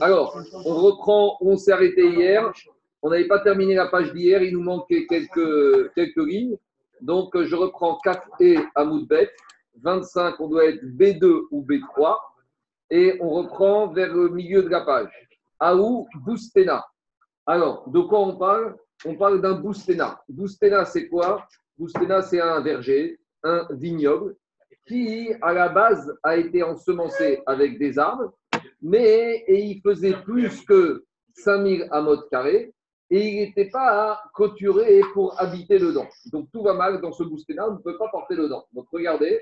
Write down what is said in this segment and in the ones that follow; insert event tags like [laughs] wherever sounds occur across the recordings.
Alors, on reprend où on s'est arrêté hier. On n'avait pas terminé la page d'hier, il nous manquait quelques, quelques lignes. Donc, je reprends 4 et Amoudbet. 25, on doit être B2 ou B3. Et on reprend vers le milieu de la page. Aou Boustena. Alors, de quoi on parle? On parle d'un Boustena. Boustena, c'est quoi? Boustena, c'est un verger, un vignoble, qui, à la base, a été ensemencé avec des arbres, mais et il faisait plus que 5000 amotes carrés, et il n'était pas clôturé pour habiter dedans. Donc tout va mal dans ce Boustena, on ne peut pas porter dedans. Donc regardez,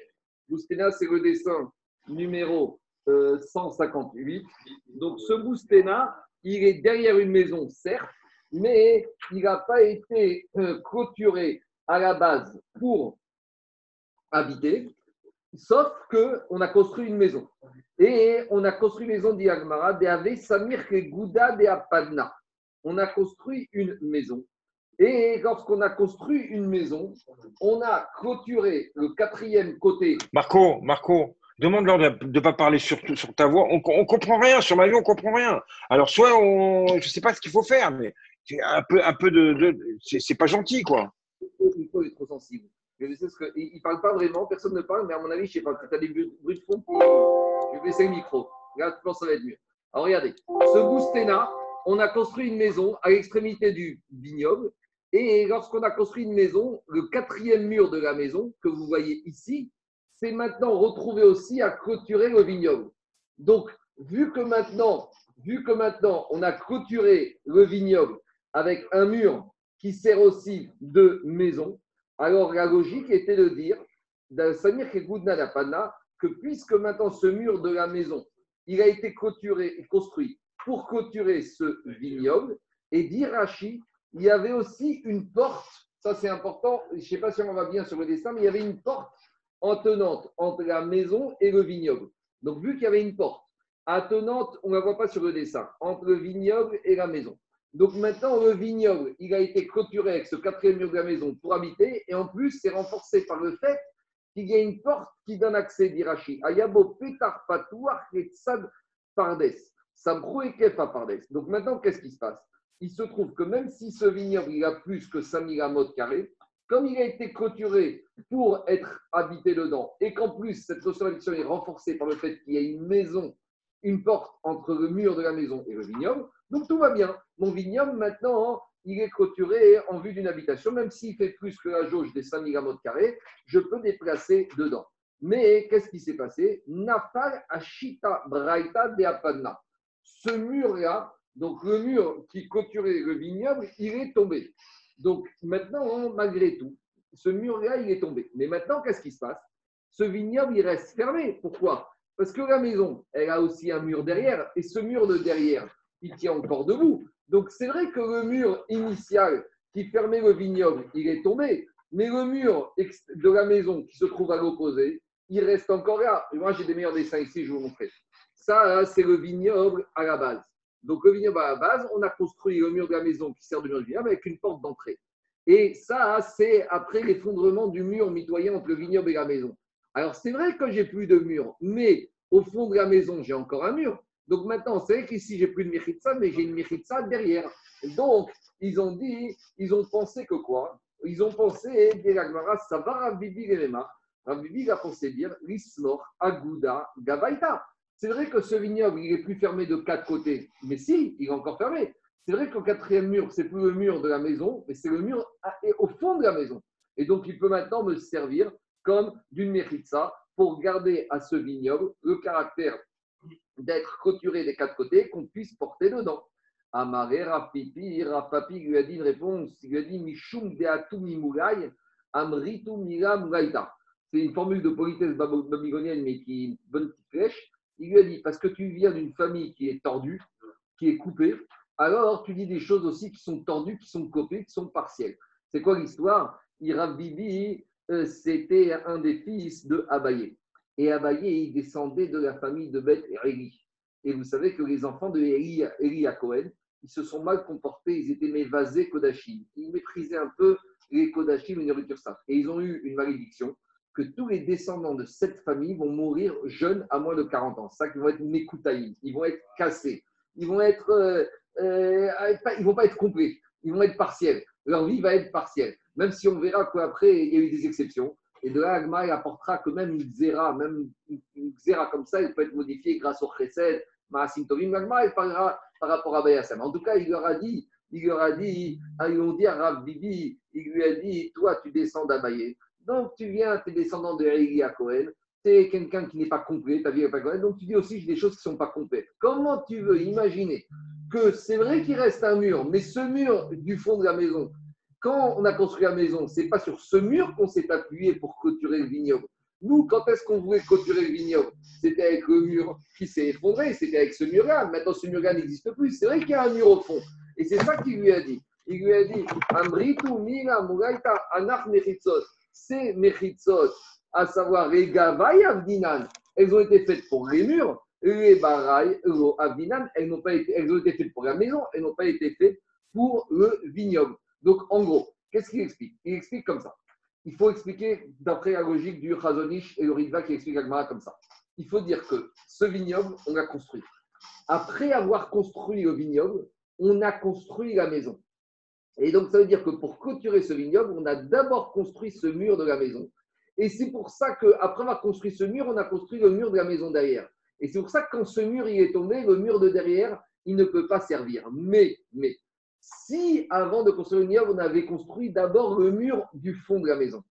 Boustena, c'est le dessin numéro 158. Euh, Donc ce Boustena, il est derrière une maison, certes, mais il n'a pas été euh, à la base pour habiter, sauf qu'on a construit une maison. Et on a construit une maison d'Iagmara, de Samir Gouda de Apadna. On a construit une maison. Et lorsqu'on a construit une maison, on a clôturé le quatrième côté. Marco, Marco, demande-leur de ne pas parler sur, sur ta voix. On ne comprend rien. Sur ma vie, on ne comprend rien. Alors, soit on. Je ne sais pas ce qu'il faut faire, mais un peu, un peu de. c'est pas gentil, quoi. Sensible. Je sais ce que, il ne parle pas vraiment, personne ne parle, mais à mon avis, je ne sais pas, tu as des bruits de fond, je vais baisser le micro. Là, je pense que ça va être mieux. Alors, regardez, ce Boustena, on a construit une maison à l'extrémité du vignoble. Et lorsqu'on a construit une maison, le quatrième mur de la maison, que vous voyez ici, c'est maintenant retrouvé aussi à clôturer le vignoble. Donc, vu que maintenant, vu que maintenant on a clôturé le vignoble avec un mur qui sert aussi de maison, alors la logique était de dire, Samir que puisque maintenant ce mur de la maison, il a été clôturé et construit pour clôturer ce vignoble, et d'Irachi, il y avait aussi une porte, ça c'est important, je ne sais pas si on va bien sur le dessin, mais il y avait une porte attenante entre la maison et le vignoble. Donc vu qu'il y avait une porte attenante, on ne la voit pas sur le dessin, entre le vignoble et la maison. Donc maintenant, le vignoble, il a été clôturé avec ce quatrième mur de la maison pour habiter, et en plus, c'est renforcé par le fait qu'il y a une porte qui donne accès d'Irachi. Ayabo petar et tsad pardes. pardes. Donc maintenant, qu'est-ce qui se passe? Il se trouve que même si ce vignoble, il a plus que 5000 amotes carrés, comme il a été clôturé pour être habité dedans, et qu'en plus, cette restriction est renforcée par le fait qu'il y a une maison, une porte entre le mur de la maison et le vignoble, donc tout va bien. Mon vignoble, maintenant, il est clôturé en vue d'une habitation, même s'il fait plus que la jauge des 5000 de carrés, je peux déplacer dedans. Mais qu'est-ce qui s'est passé? Nafal Ashita Braita de Apanna. Ce mur-là, donc le mur qui clôturait le vignoble, il est tombé. Donc maintenant, malgré tout, ce mur-là, il est tombé. Mais maintenant, qu'est-ce qui se passe? Ce vignoble, il reste fermé. Pourquoi? Parce que la maison, elle a aussi un mur derrière. Et ce mur de derrière, il tient encore debout. Donc c'est vrai que le mur initial qui fermait le vignoble, il est tombé, mais le mur de la maison qui se trouve à l'opposé, il reste encore là. Et moi, j'ai des meilleurs dessins ici, je vous montrer. Ça, c'est le vignoble à la base. Donc, le vignoble à la base, on a construit le mur de la maison qui sert de mur de vignoble avec une porte d'entrée. Et ça, c'est après l'effondrement du mur mitoyen entre le vignoble et la maison. Alors, c'est vrai que j'ai plus de mur, mais au fond de la maison, j'ai encore un mur. Donc maintenant, c'est qu'ici, j'ai plus de Mechitza, mais j'ai une Mechitza derrière. Donc, ils ont dit, ils ont pensé que quoi? Ils ont pensé, ça va Ravivi Gelema. Ravivi a pensé dire, Lismor, Aguda, Gabaita. C'est vrai que ce vignoble, il est plus fermé de quatre côtés. Mais si, il est encore fermé. C'est vrai qu'au quatrième mur, c'est plus le mur de la maison, mais c'est le mur au fond de la maison. Et donc, il peut maintenant me servir comme d'une Mechitza pour garder à ce vignoble le caractère d'être clôturé des quatre côtés, qu'on puisse porter dedans. Amaré, Rapipi, Rapapi lui a dit une réponse, il lui a dit Mishum Amritu. C'est une formule de politesse babylonienne, mais qui est une bonne petite flèche. Il lui a dit Parce que tu viens d'une famille qui est tordue, qui est coupée, alors tu dis des choses aussi qui sont tordues, qui sont copées, qui sont partielles. C'est quoi l'histoire? Irabibi, euh, c'était un des fils de Abaye. Et Abaye, il descendait de la famille de Beth et Et vous savez que les enfants de Eli, à Cohen, ils se sont mal comportés, ils étaient mévasés Kodachim. Ils méprisaient un peu les Kodachim et les nourriture Et ils ont eu une malédiction que tous les descendants de cette famille vont mourir jeunes à moins de 40 ans. Ça qu'ils vont être mécoutaïs, ils vont être cassés, ils vont être, euh, euh, ils vont pas être complets, ils vont être partiels. Leur vie va être partielle. Même si on verra qu'après, il y a eu des exceptions. Et de là, Agma, apportera que même une xéra, même une xéra comme ça, il peut être modifié grâce au chesed, Maasim Tovim. Agma, il parlera par rapport à Bayassam. En tout cas, il leur a dit, il leur a dit, ils ont dit à Rav Bibi, il lui a dit, toi, tu descends d'Abaye. Donc, tu viens, tu es descendant de Elia Cohen, tu es quelqu'un qui n'est pas complet, ta vie n'est pas complète, donc tu dis aussi des choses qui ne sont pas complètes. Comment tu veux imaginer que c'est vrai qu'il reste un mur, mais ce mur du fond de la maison, quand on a construit la maison, c'est pas sur ce mur qu'on s'est appuyé pour clôturer le vignoble. Nous, quand est-ce qu'on voulait clôturer le vignoble? C'était avec le mur qui s'est effondré, c'était avec ce mur-là. Maintenant, ce mur-là n'existe plus. C'est vrai qu'il y a un mur au fond. Et c'est ça qu'il lui a dit. Il lui a dit Amritu, Mila, Mugaita, Anach, Mechitzot ces Mechitzot, à savoir les Gavaï Avdinan, elles ont été faites pour les murs. Les Baraï Avdinan, elles, n'ont pas elles ont été faites pour la maison, elles n'ont pas été faites pour le vignoble. Donc, en gros, qu'est-ce qu'il explique? Il explique comme ça. Il faut expliquer d'après la logique du Chazonish et le Ritva qui explique Agmara comme ça. Il faut dire que ce vignoble, on l'a construit. Après avoir construit le vignoble, on a construit la maison. Et donc, ça veut dire que pour clôturer ce vignoble, on a d'abord construit ce mur de la maison. Et c'est pour ça qu'après avoir construit ce mur, on a construit le mur de la maison derrière. Et c'est pour ça que quand ce mur il est tombé, le mur de derrière, il ne peut pas servir. Mais, mais, si avant de construire le vignoble, on avait construit d'abord le mur du fond de la maison.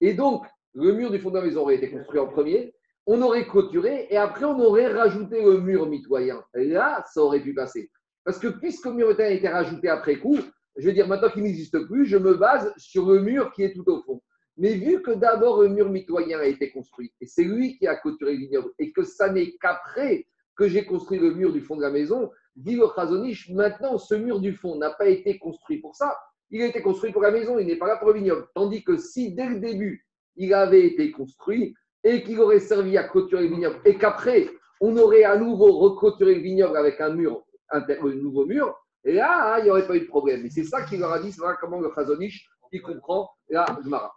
Et donc, le mur du fond de la maison aurait été construit en premier, on aurait clôturé et après on aurait rajouté le mur mitoyen. là, ça aurait pu passer. Parce que puisque le mur a été rajouté après coup, je veux dire, maintenant qu'il n'existe plus, je me base sur le mur qui est tout au fond. Mais vu que d'abord le mur mitoyen a été construit, et c'est lui qui a clôturé le vignoble, et que ça n'est qu'après que j'ai construit le mur du fond de la maison, dit le Chazonish, maintenant ce mur du fond n'a pas été construit pour ça, il a été construit pour la maison, il n'est pas là pour le vignoble. Tandis que si dès le début, il avait été construit et qu'il aurait servi à clôturer le vignoble, et qu'après, on aurait à nouveau reclôturé le vignoble avec un mur, un nouveau mur, et là, hein, il n'y aurait pas eu de problème. Et c'est ça qu'il leur a dit, c'est vrai comment le Chazonish, il comprend la Gemara.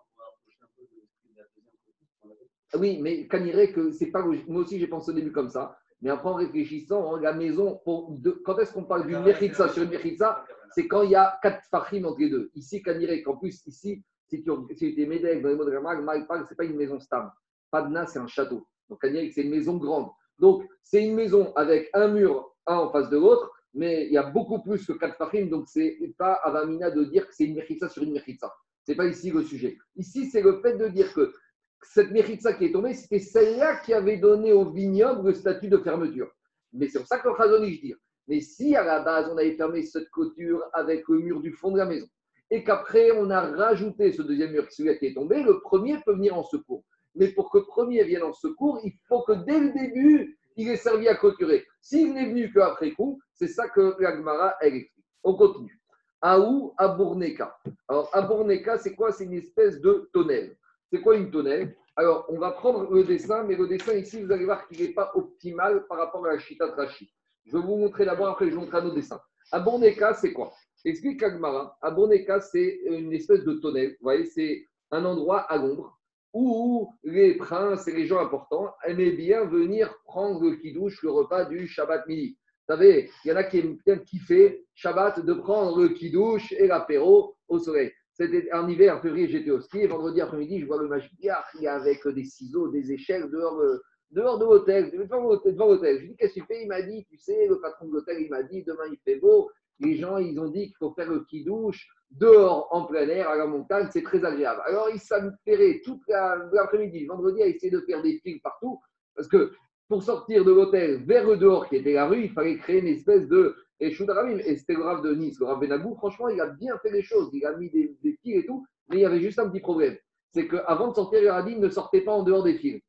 Oui, mais Kaniré, que c'est pas logique. Moi aussi, j'ai pensé au début comme ça. Mais après, en réfléchissant, la maison, pour quand est-ce qu'on parle d'une Mechitza sur une Mechitza C'est quand il y a quatre fachim entre les deux. Ici, Kaniré, qu'en plus, ici, si tu, si étais Médek dans les mots de il parle, ce n'est pas une maison stable. Padna, c'est un château. Donc, Kaniré, c'est une maison grande. Donc, c'est une maison avec un mur, un en face de l'autre, mais il y a beaucoup plus que quatre fachim, donc c'est pas Avamina de dire que c'est une mechitza sur une mechitza. C'est pas ici le sujet. Ici, c'est le fait de dire que cette mechitza qui est tombée, c'était celle-là qui avait donné au vignoble le statut de fermeture. Mais c'est pour ça que le je dit. Mais si à la base, on avait fermé cette couture avec le mur du fond de la maison, et qu'après, on a rajouté ce deuxième mur, qui est tombé, le premier peut venir en secours. Mais pour que le premier vienne en secours, il faut que dès le début, il est servi à clôturer. S'il n'est venu qu'après coup, c'est ça que la elle explique. On continue. Aou Abourneka. Alors, Abourneka, c'est quoi? C'est une espèce de tonnelle. C'est quoi une tonnelle? Alors, on va prendre le dessin, mais le dessin ici, vous allez voir qu'il n'est pas optimal par rapport à la Chita Trashi. Je vais vous montrer d'abord, après je vous montrerai nos dessins. Abourneka, c'est quoi? Explique Agmara. Abourneka, c'est une espèce de tonnelle. Vous voyez, c'est un endroit à l'ombre où les princes et les gens importants aimaient bien venir prendre le kidouche, le repas du Shabbat midi. Vous savez, il y en a qui aiment bien kiffer Shabbat de prendre le kidouche et l'apéro au soleil. C'était en hiver, en février, j'étais au ski et vendredi après-midi, je vois le est avec des ciseaux, des échelles dehors, dehors de l'hôtel, devant l'hôtel. Je lui dis, qu'est-ce que tu fais? Il m'a dit, tu sais, le patron de l'hôtel, il m'a dit, demain il fait beau, les gens, ils ont dit qu'il faut faire le qui-douche dehors, en plein air, à la montagne, c'est très agréable. Alors, ils s'affairait toute l'après-midi, vendredi, à essayer de faire des fils partout, parce que pour sortir de l'hôtel vers le dehors, qui était la rue, il fallait créer une espèce de Et c'était le Rav de Nice, le Rav Benagou, franchement, il a bien fait les choses. Il a mis des, fils et tout, mais il y avait juste un petit problème. C'est qu'avant de sortir, il a dit ne sortez pas en dehors des fils.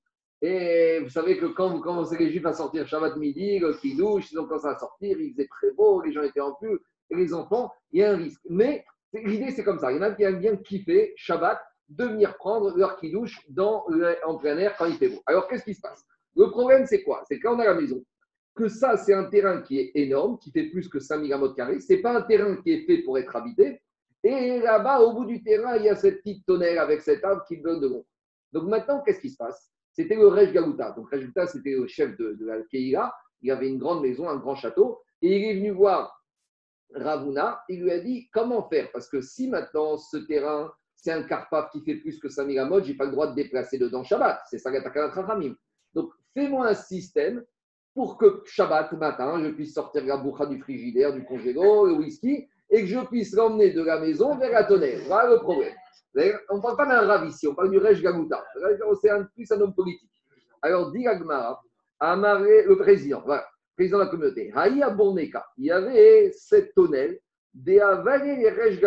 Et vous savez que quand vous commencez les Juifs à sortir Shabbat midi, le douche, ils ont commencé à sortir, il faisait très beau, les gens étaient en pull, et les enfants, il y a un risque. Mais l'idée, c'est comme ça. Il y en a qui aiment bien kiffer Shabbat, de venir prendre leur douche dans en plein air quand il fait beau. Alors, qu'est-ce qui se passe? Le problème, c'est quoi? C'est quand on a la maison, que ça, c'est un terrain qui est énorme, qui fait plus que 5000 mètres carrés. Ce n'est pas un terrain qui est fait pour être habité. Et là-bas, au bout du terrain, il y a cette petite tonnelle avec cet arbre qui donne de l'ombre. Donc maintenant, qu'est-ce qui se passe? C'était le Rej Galuta. Donc Rej c'était le chef de, de la Keïla. Il avait une grande maison, un grand château. Et il est venu voir Ravuna. Il lui a dit comment faire? Parce que si maintenant ce terrain, c'est un carpaf qui fait plus que 5000 amod, je n'ai pas le droit de déplacer dedans Shabbat. C'est ça Rachamim. Donc fais-moi un système pour que Shabbat matin, je puisse sortir la boucha du frigidaire, du congélo, le whisky, et que je puisse l'emmener de la maison vers la tonnerre. Voilà le problème. On ne parle pas d'un rav ici, on parle du Rej Gamuta. C'est un, plus un homme politique. Alors, dit Amaré, le président, voilà, président de la communauté, Haïa Borneka, il y avait cette tonnelle, des avalé les Rej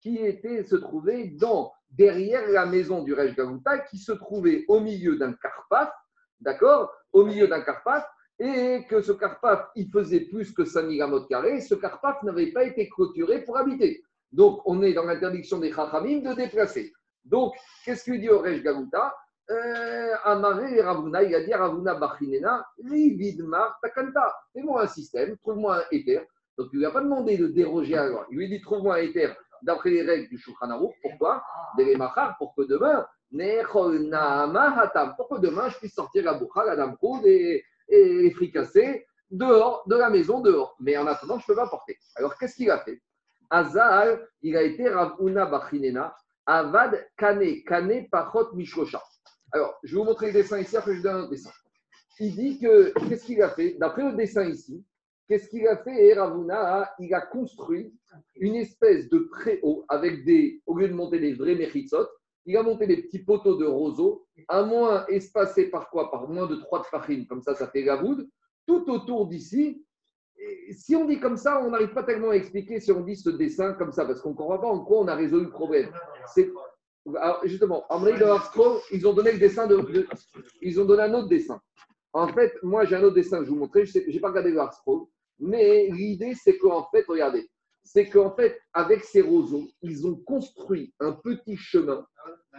qui était, se trouvait dans, derrière la maison du Rej Gamuta, qui se trouvait au milieu d'un carpaf, d'accord Au milieu d'un carpaf, et que ce carpaf, il faisait plus que 5000 amot carrés, ce carpaf n'avait pas été clôturé pour habiter. Donc, on est dans l'interdiction des chachamim de déplacer. Donc, qu'est-ce qu'il dit au Rej Galuta? Euh, Amaré Ravuna, il a dit Ravuna Bachinena, Rividmar Takanta. Fais-moi un système, trouve-moi un éther. Donc, il ne lui a pas demandé de déroger à la loi. Il lui dit trouve-moi un éther d'après les règles du Shulchan Pourquoi? Pour que demain, pour que demain, je puisse sortir la boucha, la dame et, et fricasser dehors, de la maison, dehors. Mais en attendant, je peux pas porter. Alors, qu'est-ce qu'il a fait? Azal, il a été Ravuna Bachinena, Avad Kane, Kane Pachot Mishosha. Alors, je vais vous montrer le dessin ici, après je donne un dessin. Il dit que, qu'est-ce qu'il a fait? D'après le dessin ici, qu'est-ce qu'il a fait? Et Ravuna, il a construit une espèce de préau avec des, au lieu de monter des vrais mechitsot, il a monté des petits poteaux de roseaux, à moins espacés par quoi? Par moins de trois farines, comme ça, ça fait gavoud, tout autour d'ici, si on dit comme ça, on n'arrive pas tellement à expliquer si on dit ce dessin comme ça, parce qu'on ne comprend pas en quoi on a résolu le problème. Alors, justement, en de ils ont donné le dessin de, Ils ont donné un autre dessin. En fait, moi, j'ai un autre dessin que je vous montrer. Je n'ai pas regardé le mais l'idée, c'est qu'en fait, regardez, c'est qu'en fait, avec ces roseaux, ils ont construit un petit chemin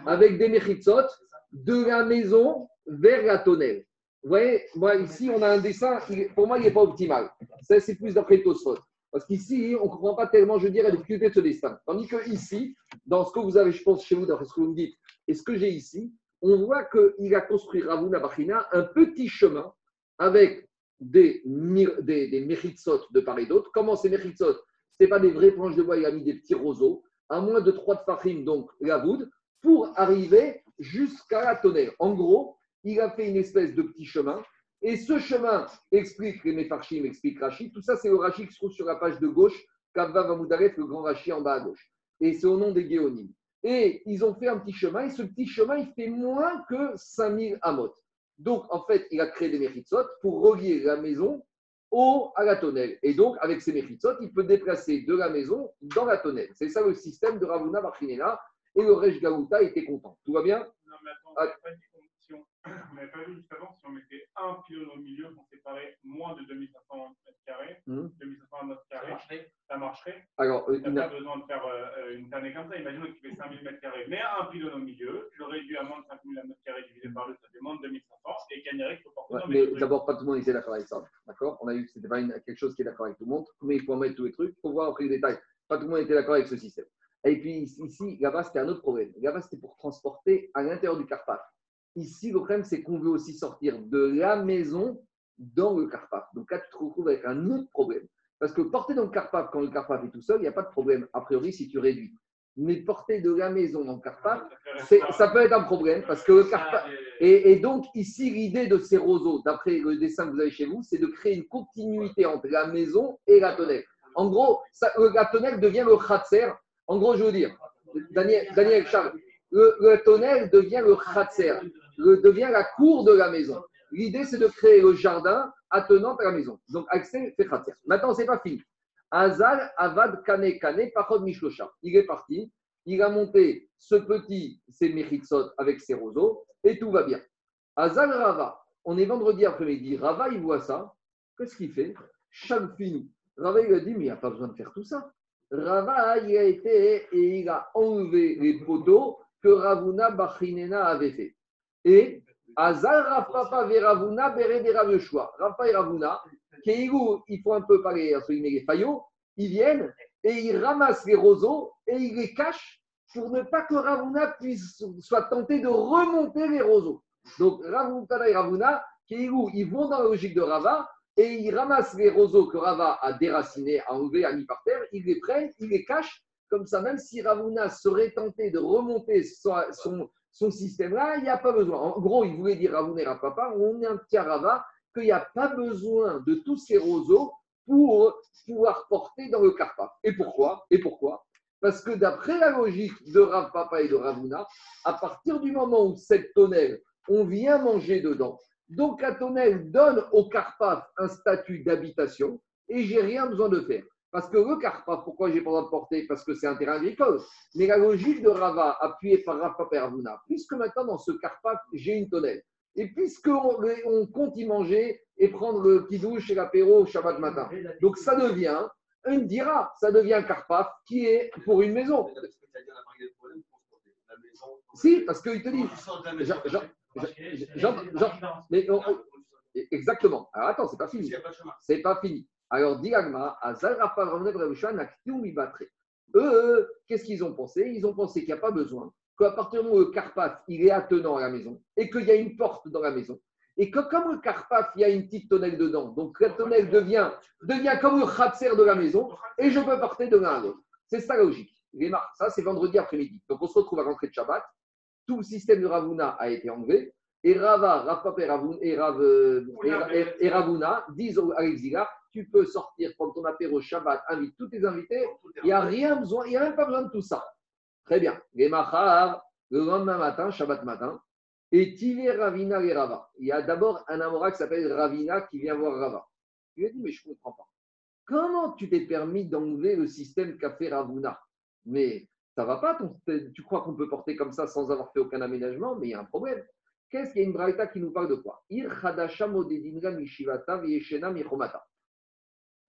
avec des méritsot de la maison vers la tonnelle. Vous voyez, moi, ici, on a un dessin, pour moi, il n'est pas optimal. Ça, c'est plus d'après Tosfot. Parce qu'ici, on ne comprend pas tellement, je veux dire, la difficulté de ce dessin. Tandis que ici, dans ce que vous avez, je pense, chez vous, d'après ce que vous me dites, et ce que j'ai ici, on voit qu'il a construit Ravuna Bachina un petit chemin avec des, des, de part et d'autre. Comment ces méritsot Ce pas des vraies planches de bois, il a mis des petits roseaux, à moins de trois de farine, donc la voûte, pour arriver jusqu'à la tonnelle. En gros, il a fait une espèce de petit chemin. Et ce chemin explique, les Mefarchim explique Rachid, tout ça c'est le Rachid qui se trouve sur la page de gauche, Kavva Vamoudaref, le grand Rachid en bas à gauche. Et c'est au nom des Géonim. Et ils ont fait un petit chemin, et ce petit chemin, il fait moins que 5000 amot. Donc, en fait, il a créé des méritsot pour relier la maison au, à la tonnelle. Et donc, avec ces méritsot, il peut déplacer de la maison dans la tonnelle. C'est ça le système de Ravuna Bachinela. Et le Rej Gaouta était content. Tout va bien? Non, mais attends, ah. On n'avait pas vu juste avant, si on mettait un pylône au milieu pour séparer moins de 2500 m2, mmh. 2500 m2, ça marcherait. Alors, euh, il n'a pas besoin de faire euh, une tannée comme ça. Imaginons qu'il fait 5000 m2, mais un pylône au milieu, je le réduis à moins de 5000 m2 divisé par 2, ça fait moins de 2500, et gagnerait qu'il faut porter. Ouais, mais d'abord, pas tout le monde était d'accord avec ça. D'accord? On a vu que ce n'était pas une, quelque chose qui est d'accord avec tout le monde. Mais il faut en mettre tous les trucs. Il faut voir après les détails? Pas tout le monde était d'accord avec ce système. Et puis ici, là-bas, c'était un autre problème. Là-bas, c'était pour transporter à l'intérieur du Carpath. Ici, le problème, c'est qu'on veut aussi sortir de la maison dans le Carpath. Donc là, tu te retrouves avec un autre problème. Parce que porter dans le Carpath, quand le Carpath est tout seul, il n'y a pas de problème, a priori, si tu réduis. Mais porter de la maison dans le Carpath, ça peut être un problème. Parce que le Carpath. Et, donc, ici, l'idée de ces roseaux, d'après le dessin que vous avez chez vous, c'est de créer une continuité entre la maison et la tonnelle. En gros, ça, la tonnelle devient le khatser en gros, je veux dire, Daniel, Daniel Charles, le, le tonnel devient le khatser, devient la cour de la maison. L'idée, c'est de créer le jardin attenant à la maison. Donc, accès fait khatser. Maintenant, c'est pas fini. Azal Avad Kane Kane Pachod Mishlosha. Il est parti. Il a monté ce petit, ses mechitsot avec ses roseaux, et tout va bien. Azal Rava, on est vendredi après-midi. Rava, il voit ça. Qu'est-ce qu'il fait? Chaque fini. Rava, il a dit, mais il n'y a pas besoin de faire tout ça. Rava, il a été et il a enlevé les poteaux que Ravuna Bachinena avait fait. Et Azal Rafapa Veravuna Bere de Raveshua. Rafa et Ravuna, il faut un peu parler, entre les faillots, ils viennent et ils ramassent les roseaux et ils les cachent pour ne pas que Ravuna puisse, soit tenté de remonter les roseaux. Donc Ravuna et Ravuna, ils vont dans la logique de Rava et ils ramassent les roseaux que Rava a déracinés, a enlevés, a mis par terre, ils les prennent, ils les cachent. Comme ça, même si Ravuna serait tenté de remonter son, système-là, il n'y a pas besoin. En gros, il voulait dire Ravuna et Papa, on est un petit Rava, qu'il n'y a pas besoin de tous ces roseaux pour pouvoir porter dans le Karpa. Et pourquoi? Et pourquoi? Parce que d'après la logique de Rav Papa et de Ravuna, à partir du moment où cette tonnelle, on vient manger dedans, donc la tonnelle donne au Karpaf un statut d'habitation et j'ai rien besoin de faire. Parce que le Karpaf, pourquoi j'ai pas le droit de porter Parce que c'est un terrain agricole. Mais la logique de Rava, appuyée par et Ravuna, puisque maintenant dans ce Karpaf, j'ai une tonnelle, et puisqu'on on compte y manger et prendre le petit douche et l'apéro Shabbat matin, donc ça devient un dira, ça devient un carpaf qui est pour une maison. Si, parce qu'il te dit. exactement. Alors attends, c'est pas fini. C'est pas fini. Alors, Diagma, eux, qu'est-ce qu'ils ont pensé? Ils ont pensé qu'il n'y a pas besoin qu'à partir du moment où le Carpath, il est attenant à la maison et qu'il y a une porte dans la maison, et que comme le Carpath, il y a une petite tonnelle dedans, donc la tonnelle devient, devient comme le Khatser de la maison et je peux porter de l'un à l'autre. C'est ça la logique. Ça, c'est vendredi après-midi. Donc on se retrouve à l'entrée de Shabbat. Tout le système de Ravuna a été enlevé. Et Rava, et, Rav, et, Ravuna disent à l'exilar tu peux sortir prendre ton apéro Shabbat, invite tous tes invités. Il n'y a rien besoin, il n'y a même pas besoin de tout ça. Très bien. Les le lendemain matin, Shabbat matin, et Tivé Ravina et Rava. Il y a d'abord un Amora qui s'appelle Ravina qui vient voir Rava. Il lui a dit, mais je ne comprends pas. Comment tu t'es permis d'enlever le système qu'a fait Ravuna? Mais ça va pas, tu crois qu'on peut porter comme ça sans avoir fait aucun aménagement? Mais il y a un problème. Qu'est-ce qu'il y a? Une braïta qui nous parle de quoi?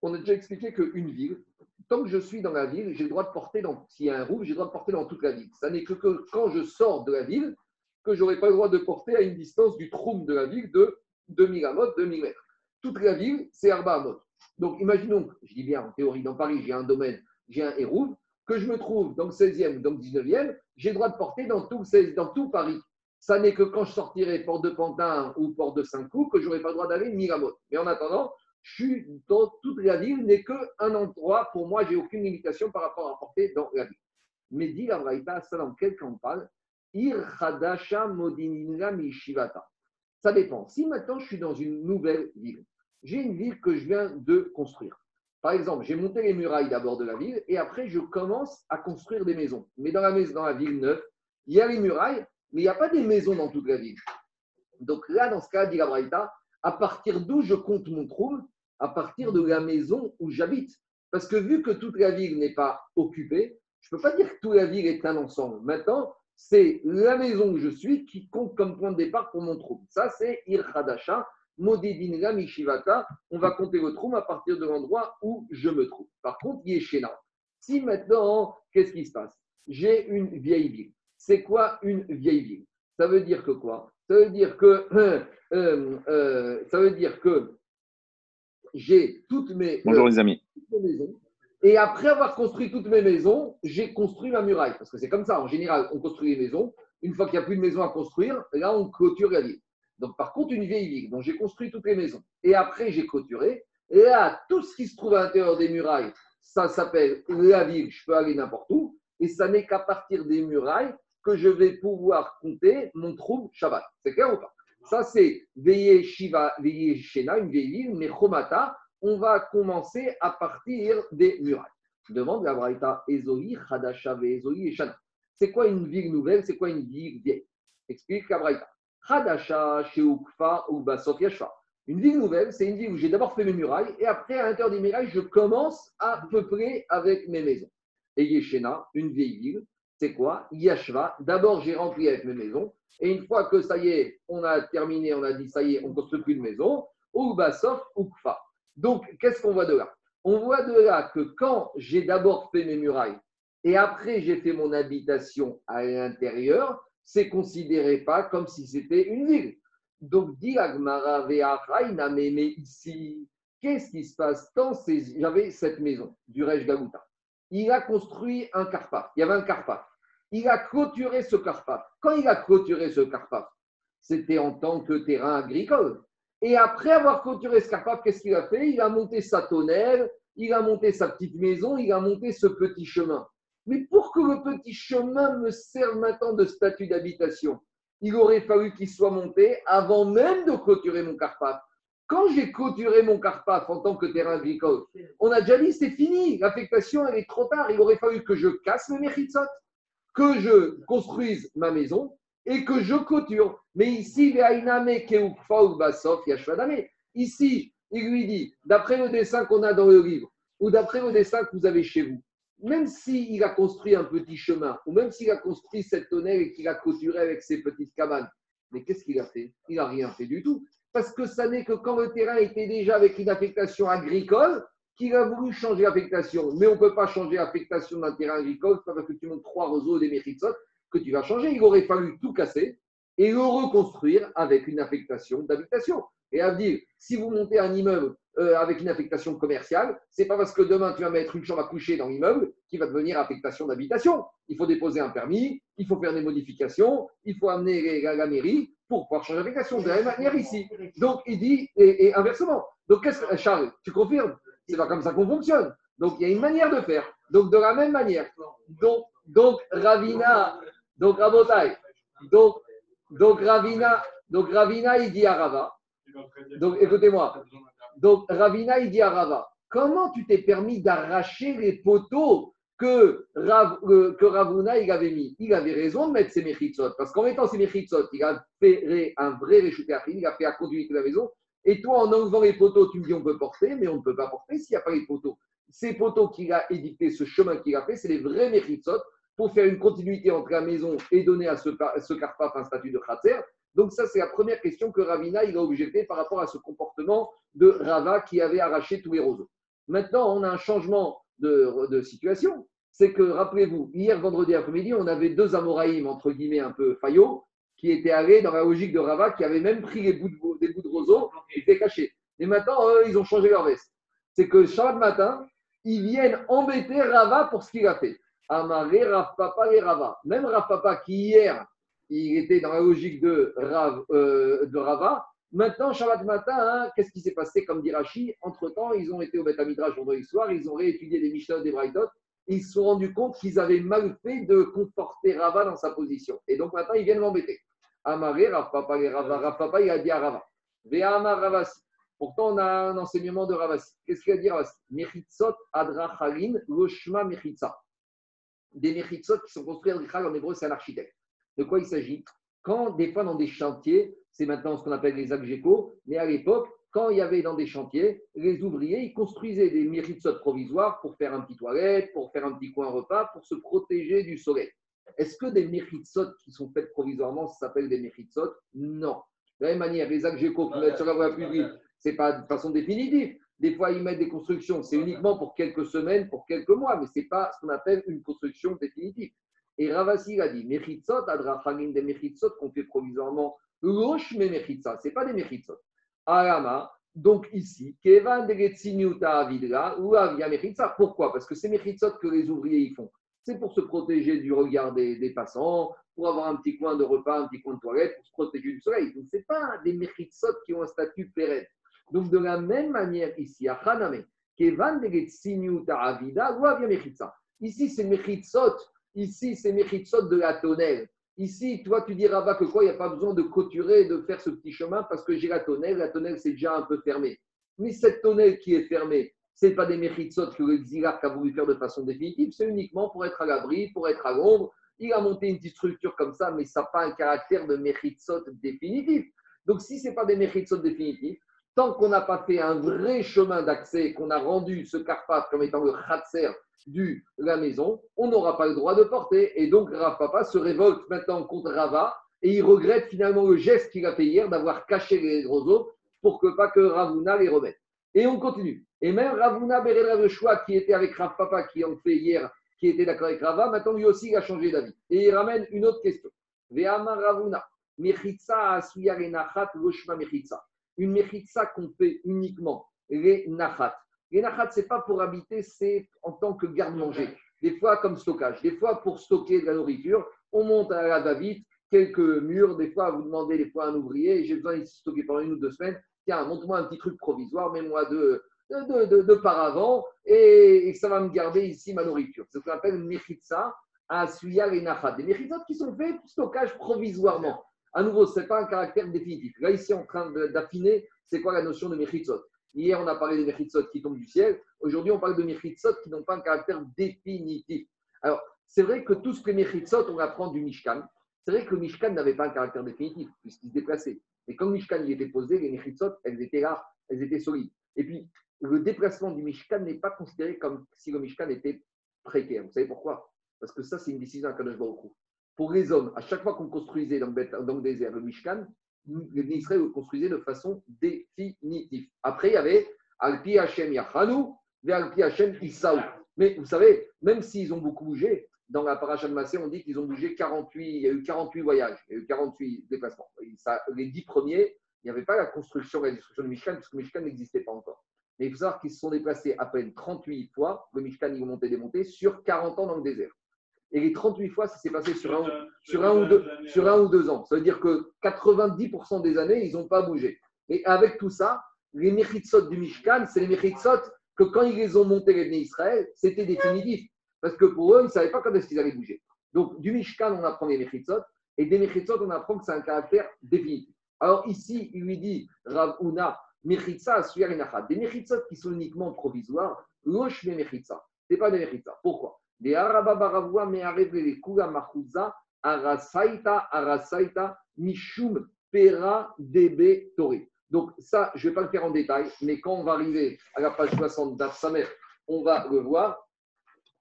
On a déjà expliqué qu'une ville, tant que je suis dans la ville, j'ai le droit de porter, dans, s'il y a un j'ai le droit de porter dans toute la ville. Ça n'est que, quand je sors de la ville que je n'aurai pas le droit de porter à une distance du troum de la ville de 2000 amot, 2000 mètres. Toute la ville, c'est Arba amot. Donc imaginons, je dis bien en théorie, dans Paris, j'ai un domaine, j'ai un hérouve, que je me trouve dans le 16e ou dans le 19e, j'ai le droit de porter dans tout, Paris. Ça n'est que quand je sortirai porte de Pantin ou porte de Saint-Cloud que je n'aurai pas le droit d'aller 1000 amot. Mais en attendant, je suis dans toute la ville, n'est qu'un endroit. Pour moi, j'ai aucune limitation par rapport à porter dans la ville. Mais dit la Vraïta, ça dans quel camp on parle? Ça dépend. Si maintenant je suis dans une nouvelle ville, j'ai une ville que je viens de construire. Par exemple, j'ai monté les murailles d'abord de la ville et après je commence à construire des maisons. Mais dans la, ville neuve, il y a les murailles, mais il n'y a pas des maisons dans toute la ville. Donc là, dans ce cas, dit la Braïta, à partir d'où je compte mon trou, à partir de la maison où j'habite. Parce que vu que toute la ville n'est pas occupée, je ne peux pas dire que toute la ville est un ensemble. Maintenant, c'est la maison où je suis qui compte comme point de départ pour mon trou. Ça, c'est Irhadasha, Modedinga Mishivata. On va compter votre trou à partir de l'endroit où je me trouve. Par contre, Yeshena. Si maintenant, qu'est-ce qui se passe? J'ai une vieille ville. C'est quoi une vieille ville? Ça veut dire que quoi? Ça veut dire que, [clears throat] euh, euh, ça veut dire que j'ai toutes mes, Bonjour les amis. maisons. Et après avoir construit toutes mes maisons, j'ai construit ma muraille. Parce que c'est comme ça, en général, on construit les maisons. Une fois qu'il n'y a plus de maison à construire, là, on clôture la ville. Donc, par contre, une vieille ville, donc j'ai construit toutes les maisons. Et après, j'ai clôturé. Et là, tout ce qui se trouve à l'intérieur des murailles, ça s'appelle la ville. Je peux aller n'importe où. Et ça n'est qu'à partir des murailles que je vais pouvoir compter mon trou Shabbat. C'est clair ou pas? Ça, c'est Veye Shiva, Veye Shena, une vieille ville, mais Chomata, on va commencer à partir des murailles. Demande la Braïta Hadasha, Ezoi et. C'est quoi une ville nouvelle C'est quoi une ville vieille? Explique la Braïta. Hadasha, Sheukfa ou Basot Yashfa. Une ville nouvelle, c'est une ville où j'ai d'abord fait mes murailles et après, à l'intérieur des murailles, je commence à peupler avec mes maisons. Et une vieille ville, c'est quoi? Yashva. D'abord, j'ai rempli avec mes maisons et une fois que ça y est, on a terminé, on a dit ça y est, on ne construit plus de maison, ou Ukfa. Donc, qu'est-ce qu'on voit de là? On voit de là que quand j'ai d'abord fait mes murailles et après j'ai fait mon habitation à l'intérieur, c'est considéré pas comme si c'était une ville. Donc, dit Agmara mais ici, qu'est-ce qui se passe Tant j'avais cette maison du Rej Galuta. Il a construit un carpa. Il y avait un carpa. il a clôturé ce carpaf. Quand il a clôturé ce carpaf, c'était en tant que terrain agricole. Et après avoir clôturé ce carpaf, qu'est-ce qu'il a fait? Il a monté sa tonnelle, il a monté sa petite maison, il a monté ce petit chemin. Mais pour que le petit chemin me serve maintenant de statut d'habitation, il aurait fallu qu'il soit monté avant même de clôturer mon carpaf. Quand j'ai clôturé mon carpaf en tant que terrain agricole, on a déjà dit c'est fini, l'affectation elle est trop tard. Il aurait fallu que je casse mes méritsot, que je construise ma maison et que je clôture. Mais ici, ici, il lui dit, d'après le dessin qu'on a dans le livre, ou d'après le dessin que vous avez chez vous, même s'il a construit un petit chemin, ou même s'il a construit cette tonnelle et qu'il a clôturé avec ses petites cabanes, mais qu'est-ce qu'il a fait? Il n'a rien fait du tout. Parce que ça n'est que quand le terrain était déjà avec une affectation agricole qu'il a voulu changer l'affectation. Mais on ne peut pas changer l'affectation d'un terrain agricole, pas parce que tu montes trois roseaux des méritsot que tu vas changer. Il aurait fallu tout casser et le reconstruire avec une affectation d'habitation. Et à dire, si vous montez un immeuble euh, avec une affectation commerciale, c'est pas parce que demain tu vas mettre une chambre à coucher dans l'immeuble qui va devenir affectation d'habitation. Il faut déposer un permis, il faut faire des modifications, il faut amener la, mairie pour pouvoir changer d'affectation. De la même manière ici. Donc il dit, et, inversement. Donc qu'est-ce que, Charles, tu confirmes? C'est pas comme ça qu'on fonctionne. Donc il y a une manière de faire. Donc de la même manière. Donc, donc Ravina, donc Rabotai, donc, donc Ravina, donc Ravina, il dit à Rava. Donc écoutez-moi. Donc, Ravina, il dit à Rava, comment tu t'es permis d'arracher les poteaux que, Rav, que Ravuna il avait mis Il avait raison de mettre ses méchitsot, parce qu'en mettant ses méchitsot, il a fait un vrai réchauffé il a fait la conduite de la maison. Et toi, en enlevant les poteaux, tu me dis on peut porter, mais on ne peut pas porter s'il n'y a pas les poteaux. Ces poteaux qu'il a édictés, ce chemin qu'il a fait, c'est les vrais méchitsot pour faire une continuité entre la maison et donner à ce, carpaf un statut de khatser. Donc ça, c'est la première question que Ravina il a objecté par rapport à ce comportement de Rava qui avait arraché tous les roseaux. Maintenant, on a un changement de, situation. C'est que, rappelez-vous, hier vendredi après-midi, on avait deux Amoraïm, entre guillemets, un peu faillots, qui étaient allés dans la logique de Rava, qui avaient même pris les bouts de, des bouts de roseaux et étaient cachés. Et maintenant, eux, ils ont changé leur veste. C'est que chaque matin, ils viennent embêter Rava pour ce qu'il a fait. Amaré, Rav Papa et Rava. Même Rav Papa qui hier il était dans la logique de, euh, de Rava. Maintenant, Shabbat matin, hein, qu'est-ce qui s'est passé comme dit Rashi? Entre-temps, ils ont été au Beth Amidrash vendredi soir, ils ont réétudié les Mishnah des Braithot, ils se sont rendus compte qu'ils avaient mal fait de conforter Rava dans sa position. Et donc maintenant, ils viennent l'embêter. Amaré, Rav Papa, il a dit à Rava. Ve'amar Ravasi. Pourtant, on a un enseignement de Ravasi. Qu'est-ce qu'il a dit Ravasi Mechitzot adrachalin loshma mechitza. Des mechitzot qui sont construits en hébreu, c'est un architecte. De quoi il s'agit? Quand des fois dans des chantiers, c'est maintenant ce qu'on appelle les aggeco, mais à l'époque, quand il y avait dans des chantiers, les ouvriers, ils construisaient des méritsot provisoires pour faire un petit toilette, pour faire un petit coin repas, pour se protéger du soleil. Est-ce que des méritsot qui sont faites provisoirement, ça s'appelle des méritsot Non. De la même manière, les aggeco qui mettent sur la voie publique, ce n'est pas de façon définitive. Des fois, ils mettent des constructions, c'est uniquement pour quelques semaines, pour quelques mois, mais ce n'est pas ce qu'on appelle une construction définitive. Et Ravasi a dit, Mechitzot, Adrachanim des Mechitzot qu'on fait provisoirement, Rosh me Mechitza, ce n'est pas des Mechitzot. Arama, donc ici, Kevan de Avidra, ou Avia. Pourquoi? Parce que c'est Mechitzot que les ouvriers y font. C'est pour se protéger du regard des, passants, pour avoir un petit coin de repas, un petit coin de toilette, pour se protéger du soleil. Donc, ce n'est pas des Mechitzot qui ont un statut pérenne. Donc, de la même manière, ici, à Haname, Kevan de Avida, ou Avia Mechitza. Ici, c'est Mechitzot Ici, c'est Mechitsot de la tonnelle. Ici, toi, tu dis Rabat que quoi, il n'y a pas besoin de clôturer, de faire ce petit chemin parce que j'ai la tonnelle. La tonnelle, c'est déjà un peu fermé. Mais cette tonnelle qui est fermée, ce n'est pas des Mechitsot que le Xilar a voulu faire de façon définitive, c'est uniquement pour être à l'abri, pour être à l'ombre. Il a monté une petite structure comme ça, mais ça n'a pas un caractère de Mechitsot définitif. Donc, si ce n'est pas des Mechitsot définitifs, tant qu'on n'a pas fait un vrai chemin d'accès, qu'on a rendu ce Carpath comme étant le Khatser de la maison, on n'aura pas le droit de porter. Et donc, Rav Papa se révolte maintenant contre Rava et il regrette finalement le geste qu'il a fait hier d'avoir caché les roseaux pour que pas que Ravuna les remette. Et on continue. Et même Ravuna le choix qui était avec Rav Papa, qui en fait hier, qui était d'accord avec Rava, maintenant lui aussi il a changé d'avis. Et il ramène une autre question. Ve'ama Ravuna, Mechitza Une Mechitza qu'on fait uniquement les Nachat. Les nachat, ce n'est pas pour habiter, c'est en tant que garde-manger. des fois comme stockage, des fois pour stocker de la nourriture, on monte à la David quelques murs, des fois vous demandez des fois à un ouvrier, j'ai besoin de stocker pendant une ou deux semaines, tiens, montre-moi un petit truc provisoire, mets-moi de, de, paravent et, ça va me garder ici ma nourriture. C'est ce qu'on appelle une mechitsa à et Nachat. Des mechitzot qui sont faits pour stockage provisoirement. À nouveau, ce n'est pas un caractère définitif. Là, ici, en train d'affiner, c'est quoi la notion de mechitzot Hier, on a parlé des mechitzot qui tombent du ciel. Aujourd'hui, on parle de mechitzot qui n'ont pas un caractère définitif. Alors, c'est vrai que tous les mechitzot, on apprend du Mishkan. C'est vrai que le Mishkan n'avait pas un caractère définitif, puisqu'il se déplaçait. Mais quand le Mishkan y était posé, les mechitzot, elles étaient là, elles étaient solides. Et puis, le déplacement du Mishkan n'est pas considéré comme si le Mishkan était précaire. Vous savez pourquoi? Parce que ça, c'est une décision à Kadosh Baruch Pour les hommes, à chaque fois qu'on construisait dans le, désert le Mishkan, les Israël le construisaient de façon définitive. Après, il y avait Alpi Hashem Yachanu, vers Alpi Hashem Isaou. Mais vous savez, même s'ils ont beaucoup bougé, dans la paracha de Massé, on dit qu'ils ont bougé 48, il y a eu 48 voyages, il y a eu 48 déplacements. les dix premiers, il n'y avait pas la construction, la destruction du Mishkan, parce que le Mishkan n'existait pas encore. Mais il faut savoir qu'ils se sont déplacés à peine 38 fois, le Mishkan, ils ont monté démonté, sur 40 ans dans le désert. Et les 38 fois, ça s'est passé sur un, sur, un ou deux, sur un ou deux ans. Ça veut dire que 90% des années, ils n'ont pas bougé. Et avec tout ça, les Mechitsot du Mishkan, c'est les Mechitsot que quand ils les ont montés, les Israël, c'était définitif. Parce que pour eux, ils ne savaient pas quand est-ce qu'ils allaient bouger. Donc, du Mishkan, on apprend les Mechitsot, et des Mechitsot, on apprend que c'est un caractère définitif. Alors ici, il lui dit, Rav Una, Mechitza, des Mechitsot qui sont uniquement provisoires, Losh me Mechitza. Ce n'est pas des Mechitza. Pourquoi? Arababaravua me les Kula Arasaita, Arasaita, Mishum, Pera, Debe, Tori. Donc ça, je ne vais pas le faire en détail, mais quand on va arriver à la page 60 d'Afsamer, on va le voir.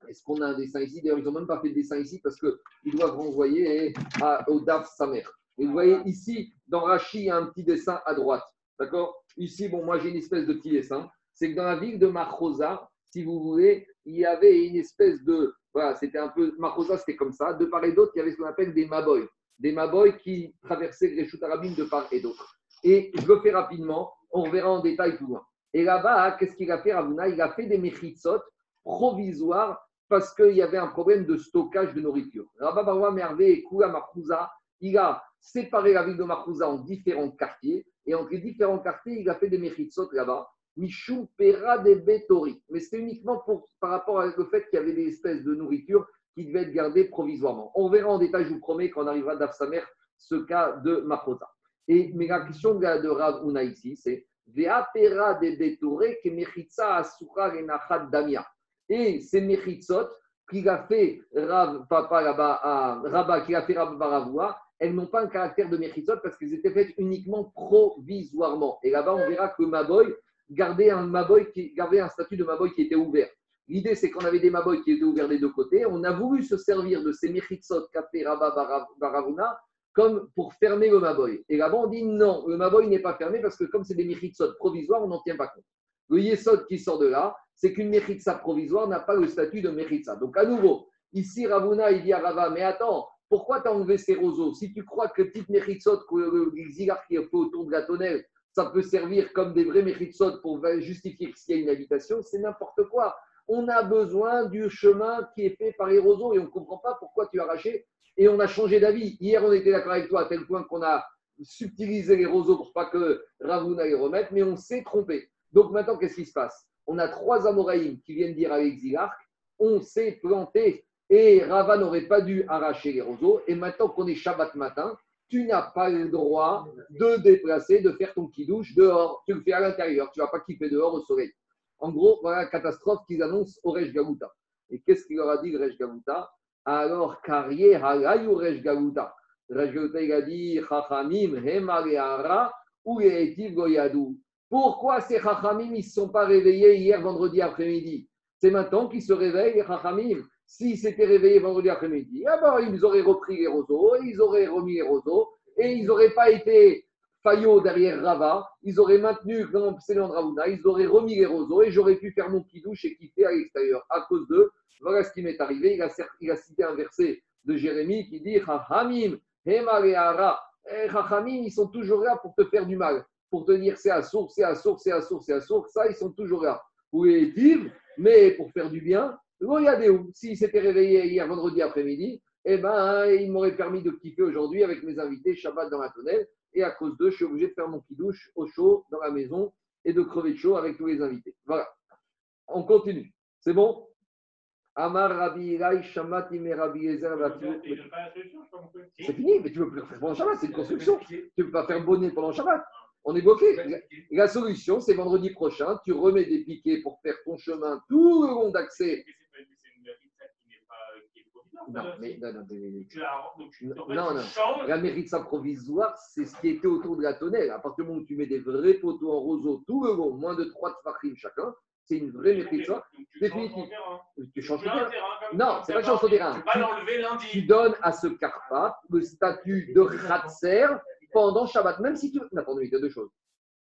Est-ce qu'on a un dessin ici? D'ailleurs, ils n'ont même pas fait de dessin ici parce qu'ils doivent renvoyer à, au DAF Samer. Et vous voyez ici, dans Rachi, il y a un petit dessin à droite. D'accord? Ici, bon, moi j'ai une espèce de petit dessin. C'est que dans la ville de Machosa, si vous voulez, il y avait une espèce de. Voilà, c'était un peu. Machosa, c'était comme ça. De part et d'autre, il y avait ce qu'on appelle des Maboy. Des Maboy qui traversaient les Arabines de part et d'autre. Et je le fais rapidement, on verra en détail plus loin. Et là-bas, qu'est-ce qu'il a fait, Ravuna? Il a fait des mechitsot provisoires parce qu'il y avait un problème de stockage de nourriture. Rabba Barwa Mervé et Kula Marouza, il a séparé la ville de Marouza en différents quartiers. Et entre les différents quartiers, il a fait des mechitsot là-bas. Michou Pera des Betori. Mais c'est uniquement pour, par rapport au fait qu'il y avait des espèces de nourriture qui devaient être gardées provisoirement. On verra en détail, je vous promets, quand on arrivera à Dafsamer, ce cas de Marouza. Et mais la question de Rav Una ici, c'est Ve'apera de Betore que Mechitza Asura Renachat Damia. Et ces Mechitzot qu'il a fait Rav Papa là-bas, Rabat, qu'il a fait Rav elles n'ont pas un caractère de Mechitzot parce qu'elles étaient faites uniquement provisoirement. Et là-bas, on verra que Maboy gardait un, Maboy gardait un statut de Maboy qui était ouvert. L'idée, c'est qu'on avait des Maboy qui étaient ouverts des deux côtés. On a voulu se servir de ces Mechitzot qu'a fait Rabat Baravuna comme pour fermer le Maboy. Et là-bas, on dit non, le Maboy n'est pas fermé parce que comme c'est des Mechitsot provisoires, on n'en tient pas compte. Le Yesod qui sort de là, c'est qu'une Mechitsa provisoire n'a pas le statut de Mechitsa. Donc à nouveau, ici Ravuna, il dit à Rava, mais attends, pourquoi tu as enlevé ces roseaux? Si tu crois que petite Mechitsot, que le zigar qui est fait autour de la tonnelle, ça peut servir comme des vrais Mechitsot pour justifier qu'il y a une habitation, c'est n'importe quoi. On a besoin du chemin qui est fait par les roseaux et on ne comprend pas pourquoi tu as arraché et on a changé d'avis. Hier, on était d'accord avec toi à tel point qu'on a subtilisé les roseaux pour pas que Ravuna les remette, mais on s'est trompé. Donc maintenant, qu'est-ce qui se passe? On a trois Amoraïm qui viennent dire à l'exilarque on s'est planté et Rava n'aurait pas dû arracher les roseaux. Et maintenant qu'on est Shabbat matin, tu n'as pas le droit de déplacer, de faire ton kidouche dehors. Tu le fais à l'intérieur. Tu ne vas pas kiffer dehors au soleil. En gros, voilà la catastrophe qu'ils annoncent au Rej Gaouta. Et qu'est-ce qu'il leur a dit, le Rej Gaouta alors carrière halayu Rej Galuta? Rej Galuta, il a dit Chachamim, Hemaleara, ou Goyadou? Pourquoi ces Chachamim ne se sont pas réveillés hier vendredi après-midi? C'est maintenant qu'ils se réveillent, les Chachamim. S'ils s'étaient réveillés vendredi après-midi, alors ils auraient repris les roseaux, ils auraient remis les roseaux, et ils n'auraient pas été faillots derrière Rava, ils auraient maintenu comme Céline Ravuna, ils auraient remis les roseaux, et j'aurais pu faire mon petit et quitter à l'extérieur. À cause d'eux, voilà ce qui m'est arrivé. Il a, cité un verset de Jérémie qui dit Chachamim, Hemareara. Eh, Chachamim, ils sont toujours là pour te faire du mal, pour te dire c'est à source, c'est à source, c'est à source, c'est à source. Ça, ils sont toujours là. Pour les mais pour faire du bien. Où s'il s'était réveillé hier vendredi après-midi, eh ben, il m'aurait permis de kiffer aujourd'hui avec mes invités Shabbat dans la tonnelle. Et à cause d'eux, je suis obligé de faire mon kidouche au chaud dans la maison et de crever de chaud avec tous les invités. Voilà. On continue. C'est bon? Amar Rabbi Shamati Rabbi C'est fini, mais tu ne peux plus le faire pendant Shabbat, c'est une construction. Tu ne peux pas faire bonnet pendant Shabbat. On est bloqué. La solution, c'est vendredi prochain, tu remets des piquets pour faire ton chemin tout le long d'accès. Non, mais non, non, non, non. La méritza provisoire, c'est ce qui était autour de la tonnelle. À partir du moment où tu mets des vrais poteaux en roseau tout le long, moins de 3 tfachim chacun, c'est une vraie méritza définitive. Tu changes de terrain. Non, c'est pas que tu changes de terrain. Tu donnes à ce carpa le statut de khatser pendant Shabbat, même si tu. Attendez, il y a deux choses.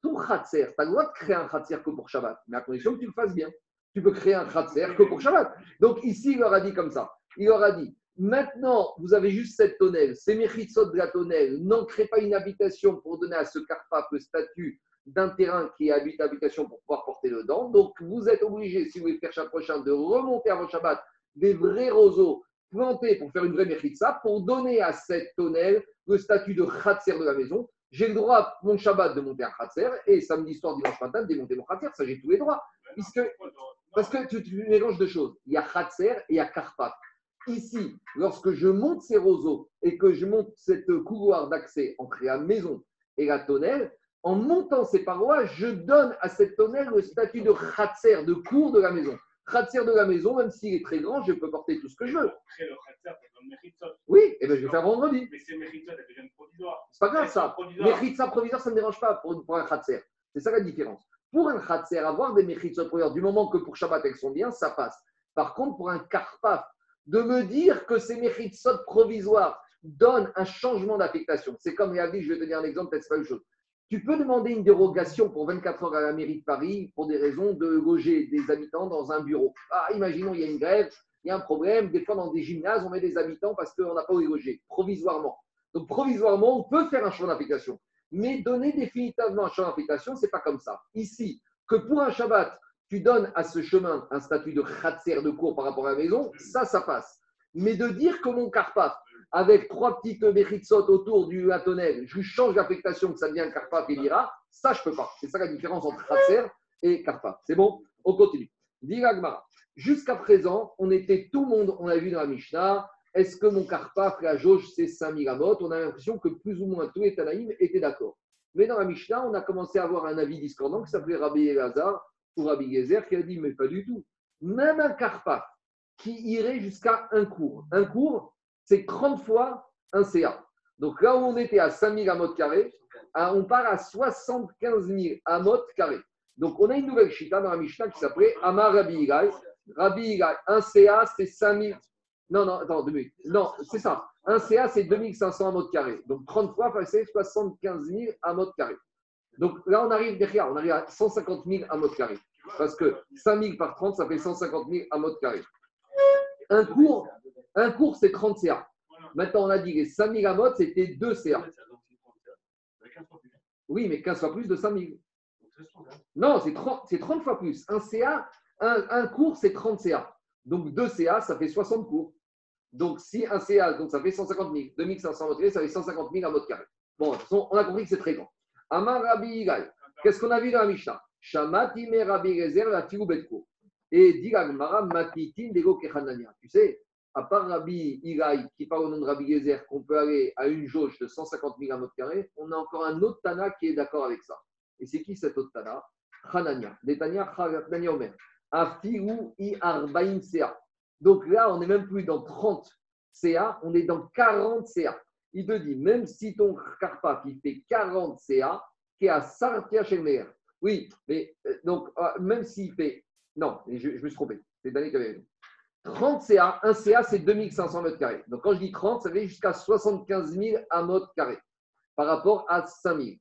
Ton Khatser, tu as le droit de créer un Khatser que pour Shabbat, mais à condition que tu le fasses bien. Tu peux créer un Khatser que pour Shabbat. Donc ici, il leur a dit comme ça. Il leur a dit maintenant, vous avez juste cette tonnelle, c'est Mechitsot de la tonnelle, n'ancrez pas une habitation pour donner à ce Karpa le statut d'un terrain qui habite habitation pour pouvoir porter le dent. Donc vous êtes obligé, si vous voulez faire chaque prochain, de remonter avant Shabbat des vrais roseaux plantés pour faire une vraie Mechitsa, pour donner à cette tonnelle le statut de khatser de la maison. J'ai le droit, mon Shabbat, de monter un khatser et samedi soir, dimanche matin, de démonter mon khatser. Ça, j'ai tous les droits. Puisque, parce que tu, mélanges deux choses. Il y a khatser et il y a karpat. Ici, lorsque je monte ces roseaux et que je monte cette couloir d'accès entre la maison et la tonnelle, en montant ces parois, je donne à cette tonnelle le statut de khatser, de cours de la maison. Khatser de la maison, même s'il est très grand, je peux porter tout ce que je veux. Oui, et eh ben, je vais faire vendredi. Mais c'est Mechitza, elle devient provisoire. C'est pas grave ça. Mechitza provisoire, ça ne me dérange pas pour, pour un Khatser. C'est ça la différence. Pour un Khatser, avoir des Mechitzot provisoires, du moment que pour Shabbat elles sont bien, ça passe. Par contre, pour un Karpaf, de me dire que ces Mechitzot provisoires donnent un changement d'affectation. C'est comme dit, je vais te donner un exemple, peut-être pas une chose. Tu peux demander une dérogation pour 24 heures à la mairie de Paris pour des raisons de loger des habitants dans un bureau. Ah, imaginons, il y a une grève, il y a un problème. Des fois, dans des gymnases, on met des habitants parce qu'on n'a pas où loger, provisoirement. Donc, provisoirement, on peut faire un champ d'application. Mais donner définitivement un champ d'application, ce n'est pas comme ça. Ici, que pour un Shabbat, tu donnes à ce chemin un statut de khatser de cours par rapport à la maison, ça, ça passe. Mais de dire que mon carpaf, avec trois petites méritsot autour du latonel, je change d'affectation, que ça devient carpaf et lira, ça, je peux pas. C'est ça la différence entre khatser et carpaf. C'est bon? On continue. Diragmara. Jusqu'à présent, on était tout le monde, on a vu dans la Mishnah, est-ce que mon carpa, la jauge, c'est 5000 amot On a l'impression que plus ou moins tous les Tanaïm étaient d'accord. Mais dans la Mishnah, on a commencé à avoir un avis discordant qui s'appelait Rabbi Elazar ou Rabbi Gezer qui a dit, mais pas du tout. Même un carpa qui irait jusqu'à un cours. Un cours, c'est 30 fois un CA. Donc là où on était à 5000 amot carrés, on part à 75 000 amot carrés. Donc on a une nouvelle chita dans la Mishnah qui s'appelait Amar Rabbi Rabbi un CA, c'est 5000. Non, non, attends, deux minutes. Non, c'est ça. Un CA, c'est 2500 à mode carré. Donc 30 fois, c'est 75 000 à mode carré. Donc là, on arrive derrière, on arrive à 150 000 à mode carré. Parce que 5000 par 30, ça fait 150 000 à mode carré. Un cours, un cours c'est 30 CA. Maintenant, on a dit les 5000 à mode, c'était 2 CA. Oui, mais 15 fois plus de 5000. Non, c'est 30, 30 fois plus. Un CA, un, cours, c'est 30 CA. Donc, 2 CA, ça fait 60 cours. Donc, si un CA, donc ça fait 150 000. 2500 mètres ça fait 150 000 à mode carré. Bon, de toute façon, on a compris que c'est très grand. Amar Rabbi Qu'est-ce qu'on a vu dans la Mishnah? Shamati me Rabbi Gezer la betko. Et dit Matitin Dego Kechanania. Tu sais, à part Rabbi Igai qui parle au nom de Rabbi Gezer qu'on peut aller à une jauge de 150 000 à mode carré, on a encore un autre Tana qui est d'accord avec ça. Et c'est qui cet autre Tana? Hanania. Netanya Hanania Omer. i arbaim CA. Donc là, on n'est même plus dans 30 CA, on est dans 40 CA. Il te dit, même si ton carpa qui fait 40 CA, qui est à Sartia. Oui, mais euh, donc, euh, même s'il fait. Non, je, me suis trompé. C'est Daniel qui avait 30 CA, un CA, c'est 2500 mètres carrés. Donc, quand je dis 30, ça fait jusqu'à 75 000 à mètre carré par rapport à 5000.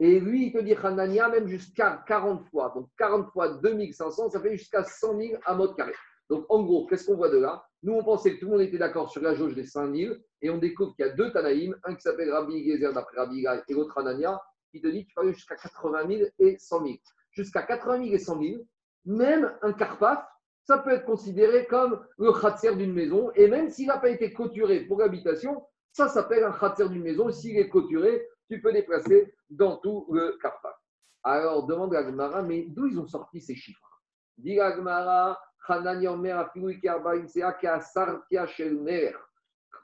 Et lui, il te dit Hanania, même jusqu'à 40 fois. Donc 40 fois 2500, ça fait jusqu'à 100 000 à mode carré. Donc en gros, qu'est-ce qu'on voit de là Nous, on pensait que tout le monde était d'accord sur la jauge des 5000 et on découvre qu'il y a deux Tanaïm, un qui s'appelle Rabbi Gezer d'après Rabbi Gai et l'autre Hanania, qui te dit qu'il fallait jusqu'à 80 000 et 100 000. Jusqu'à 80 000 et 100 000, même un Karpaf, ça peut être considéré comme le khatser d'une maison. Et même s'il n'a pas été clôturé pour l'habitation, ça s'appelle un khatser d'une maison. S'il est clôturé, tu peux déplacer dans tout le Karpak. Alors, demande à Gmara, mais d'où ils ont sorti ces chiffres? Dit Gmara,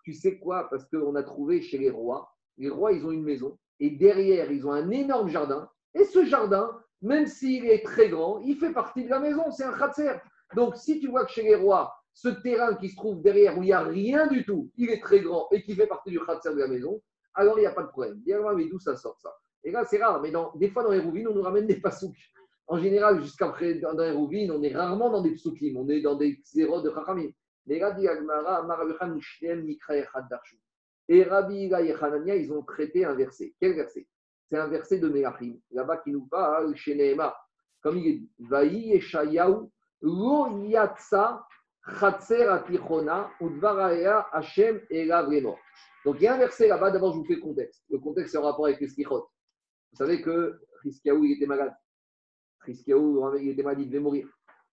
tu sais quoi? Parce qu'on a trouvé chez les rois, les rois, ils ont une maison, et derrière, ils ont un énorme jardin. Et ce jardin, même s'il est très grand, il fait partie de la maison, c'est un khatser. Donc, si tu vois que chez les rois, ce terrain qui se trouve derrière où il n'y a rien du tout, il est très grand et qui fait partie du khatser de la maison, alors il n'y a pas de problème. Dis mais d'où ça sort ça? Et là, c'est rare, mais des fois dans les rouvines, on nous ramène des [laughs] pasouks. En général, jusqu'après, dans, les rouvines, on est rarement dans des psukim, on est dans des zéros de chachamim. Mais dit Agmara, et Rabbi Ila et Hanania, ils ont traité un verset. Quel verset? C'est un verset de Melachim, là-bas qui nous parle chez. Comme il est dit, Vaï Eshayahu, Lo Yatsa, Chatser Atichona, Udvaraya Hashem Elav Donc il y a un verset là-bas, d'abord je vous fais le contexte. Le contexte est en rapport avec les. Vous savez que Chiskiaou, il était malade. Chiskiaou, il était malade, il devait mourir.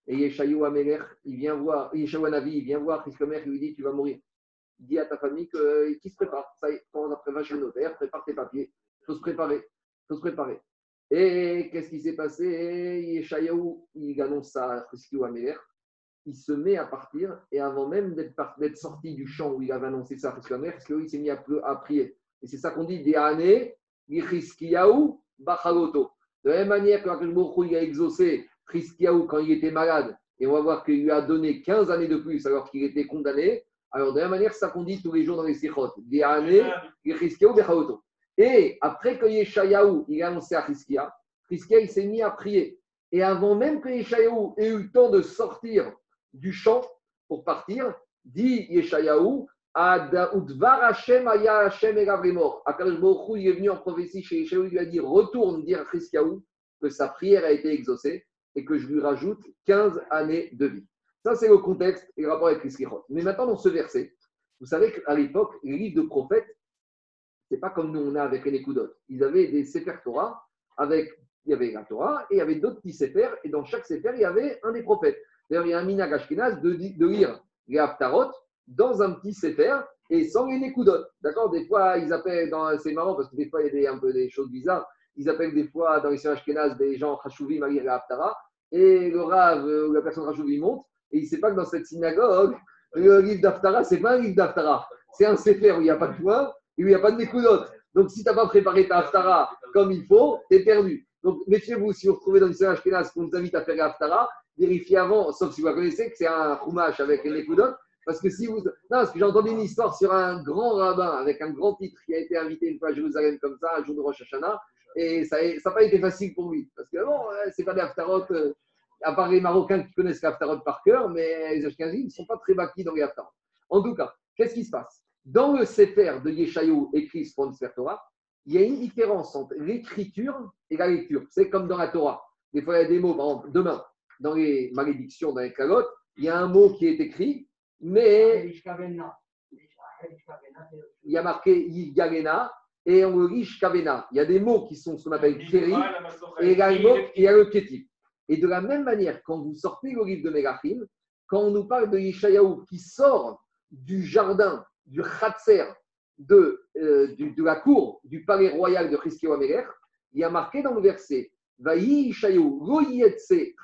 Et Yeshayahu Amelech, il vient voir, Yeshayahu Anavi, il vient voir Chiskomer, il lui dit Tu vas mourir dis à ta famille que, qui se prépare. Ça y est, va chez le notaire, prépare tes papiers. Il faut se préparer. Il faut se préparer. Et qu'est-ce qui s'est passé? Yeshayahu, il annonce ça à Friskiou Améler. Il se met à partir et avant même d'être sorti du champ où il avait annoncé ça à Friskiou Améler, il s'est mis à, prier. Et c'est ça qu'on dit des années, Friskiaou Bachaloto. De la même manière que il a exaucé Friskiaou quand il était malade, et on va voir qu'il lui a donné 15 années de plus alors qu'il était condamné, alors, de la même manière, ça qu'on dit tous les jours dans les sikhot. Et après que Yeshayahu, il a annoncé à Chizkia, il s'est mis à prier. Et avant même que Yeshayahu ait eu le temps de sortir du champ pour partir, dit Yeshayahu, Udvar Hashem Aya Hashem Egavremor. Akadosh Baruch il est venu en prophétie chez Yeshayahu, il lui a dit Retourne dire à Chizkiyahu que sa prière a été exaucée et que je lui rajoute 15 années de vie. Ça, c'est le contexte et le rapport avec les Mais maintenant, dans ce verset, vous savez qu'à l'époque, les livres de prophètes, ce n'est pas comme nous on a avec les Koudot. Ils avaient des Sefer Torah, avec, il y avait la Torah, et il y avait d'autres petits Sefer, et dans chaque Sefer, il y avait un des prophètes. D'ailleurs, il y a un minag ashkenaz de, de lire les Haftarot dans un petit Sefer, et sans les Nekudot. D'accord? Des fois, ils appellent, c'est marrant parce que des fois, il y a des, choses bizarres. Ils appellent des fois dans les Ashkenaz des gens Chashuvim à lire les Haftara, et le Rav ou la personne Chashuvim monte, et il ne sait pas que dans cette synagogue, le livre d'Aftara, ce n'est pas un livre d'Aftara. C'est un Sefer où il n'y a pas de point et où il n'y a pas de Nekudot. Donc, si tu n'as pas préparé ta Aftara comme il faut, tu es perdu. Donc, méfiez-vous, si vous retrouvez dans une séance Ashkenaz qu'on vous invite à faire l'Aftara, vérifiez avant, sauf si vous connaissez, que c'est un Chumash avec les Nekudot. Parce que si vous. Non, parce que j'ai entendu une histoire sur un grand rabbin avec un grand titre qui a été invité une fois à Jérusalem comme ça, un jour de Rosh Hashanah, et ça n'a pas été facile pour lui. Parce que bon, c'est pas des Haftarot. Euh, à part les Marocains qui connaissent l'Aftarot par cœur, mais les Ashkenazim ne sont pas très bâtis dans les Haftarot. En tout cas, qu'est-ce qui se passe? Dans le Sefer de Yeshayahu écrit sur Sefer Torah, il y a une différence entre l'écriture et la lecture. C'est comme dans la Torah. Des fois, il y a des mots, par exemple, demain, dans les malédictions, dans les calottes, il y a un mot qui est écrit, mais il y a marqué Yigalena et on le Shkavena. Il y a des mots qui sont ce qu'on appelle Keri, et il y a, il y a le. Et de la même manière, quand vous sortez le livre de Mélachim, quand on nous parle de Yeshayahu qui sort du jardin, du Khatser, de, euh, de la cour du palais royal de Chizkiyahu Amelech, il y a marqué dans le verset Vayi Yeshayahu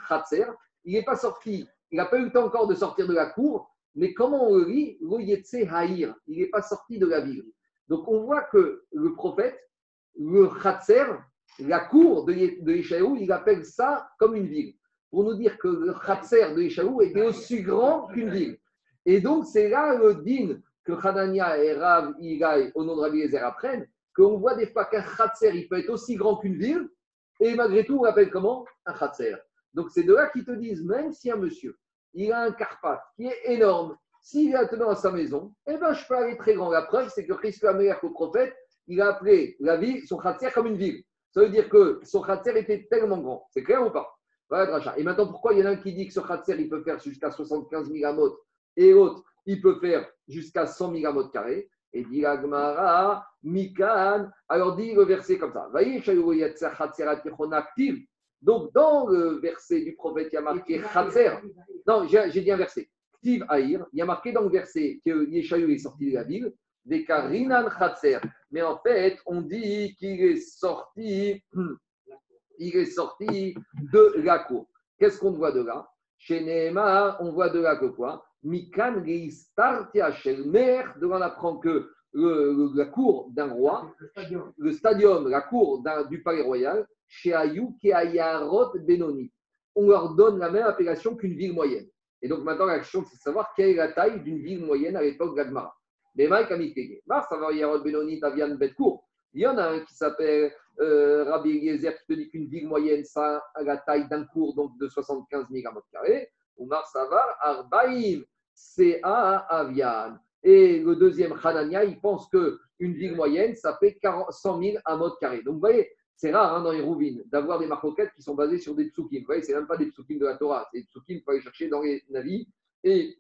Khatser, il n'est pas sorti, il n'a pas eu le temps encore de sortir de la cour, mais comment on le lit Haïr, il n'est pas sorti de la ville. Donc on voit que le prophète, le Khatser, la cour de, de il appelle ça comme une ville. Pour nous dire que le Khatser de Yeshaou était aussi grand qu'une ville. Et donc, c'est là le din que Hanania et Rav Igaï, au nom de Rabbi Ezer, apprennent, qu'on voit des fois qu'un Khatser, il peut être aussi grand qu'une ville, et malgré tout, on l'appelle comment? Un Khatser. Donc, c'est de là qu'ils te disent, même si un monsieur, il a un Karpat qui est énorme, s'il est attenant à sa maison, eh ben, je peux aller très grand. La preuve, c'est que Christ, que le prophète, il a appelé la ville, son Khatser, comme une ville. Ça veut dire que son khatser était tellement grand. C'est clair ou pas? Et maintenant, pourquoi il y en a un qui dit que ce khatser, il peut faire jusqu'à 75 mégamotes et l'autre, il peut faire jusqu'à 100 mégamotes carrés? Et dit Agmara, Mikan. Alors dit le verset comme ça. Donc, dans le verset du prophète, il y a marqué Khatser. Non, j'ai dit un verset. Ktiv Aïr, il y a marqué dans le verset que Yeshayu est sorti de la ville, des Karinan Khatser. Mais en fait, on dit qu'il est sorti, [clears throat] il est sorti de la cour. Qu'est-ce qu'on voit de là? Chez Nehemar, on voit de là que quoi? Mikan Startia Mer, de là on apprend que la cour d'un roi, le stadium, la cour du palais royal, chez Ayou Keayarot Benoni. On leur donne la même appellation qu'une ville moyenne. Et donc maintenant, la question, c'est de savoir quelle est la taille d'une ville moyenne à l'époque d'Agmara. Mais Mike a mis Mar, ça va Yarot Benoni, Tavian Betkour. Il y en a un qui s'appelle euh, Rabbi Eliezer qui te dit qu'une ville moyenne, ça a la taille d'un cours donc de 75 000 carrés. Ou Mar Savar, Arbaïm, c'est à Avian. Et le deuxième, Hanania, il pense qu'une ville moyenne, ça fait 100 000 mode carré. Donc, vous voyez, c'est rare hein, dans les rouvines d'avoir des marcoquettes qui sont basées sur des psukim. Vous voyez, c'est même pas des psukim de la Torah, c'est des psukim qu'il faut aller chercher dans les navis. Et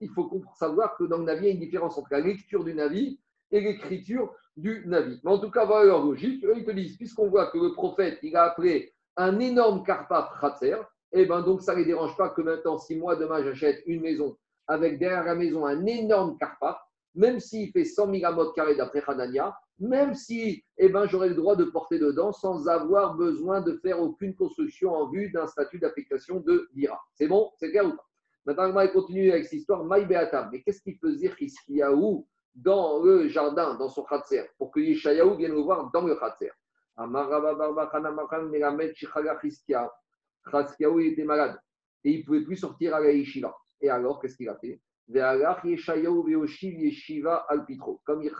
il faut savoir que dans le navi, il y a une différence entre la lecture du navi et l'écriture du navi. Mais en tout cas, voilà leur logique. Ils te disent, puisqu'on voit que le prophète, il a appelé un énorme karpa khatser, et eh ben donc ça ne les dérange pas que maintenant, si moi demain j'achète une maison avec derrière la maison un énorme carpa, même s'il fait 100 000 carrés d'après Hanania, même si eh ben, j'aurais le droit de porter dedans sans avoir besoin de faire aucune construction en vue d'un statut d'affectation de l'IRA. C'est bon? C'est clair ou pas? Maintenant, on va continuer avec cette histoire. Maï Mais qu'est-ce qu'il faisait Hiskiyahu dans le jardin, dans son khatser, pour que Yeshayahu vienne le voir dans le khatser? Il était malade et il ne pouvait plus sortir à la yeshiva. Et alors, qu'est-ce qu'il a fait? Comme il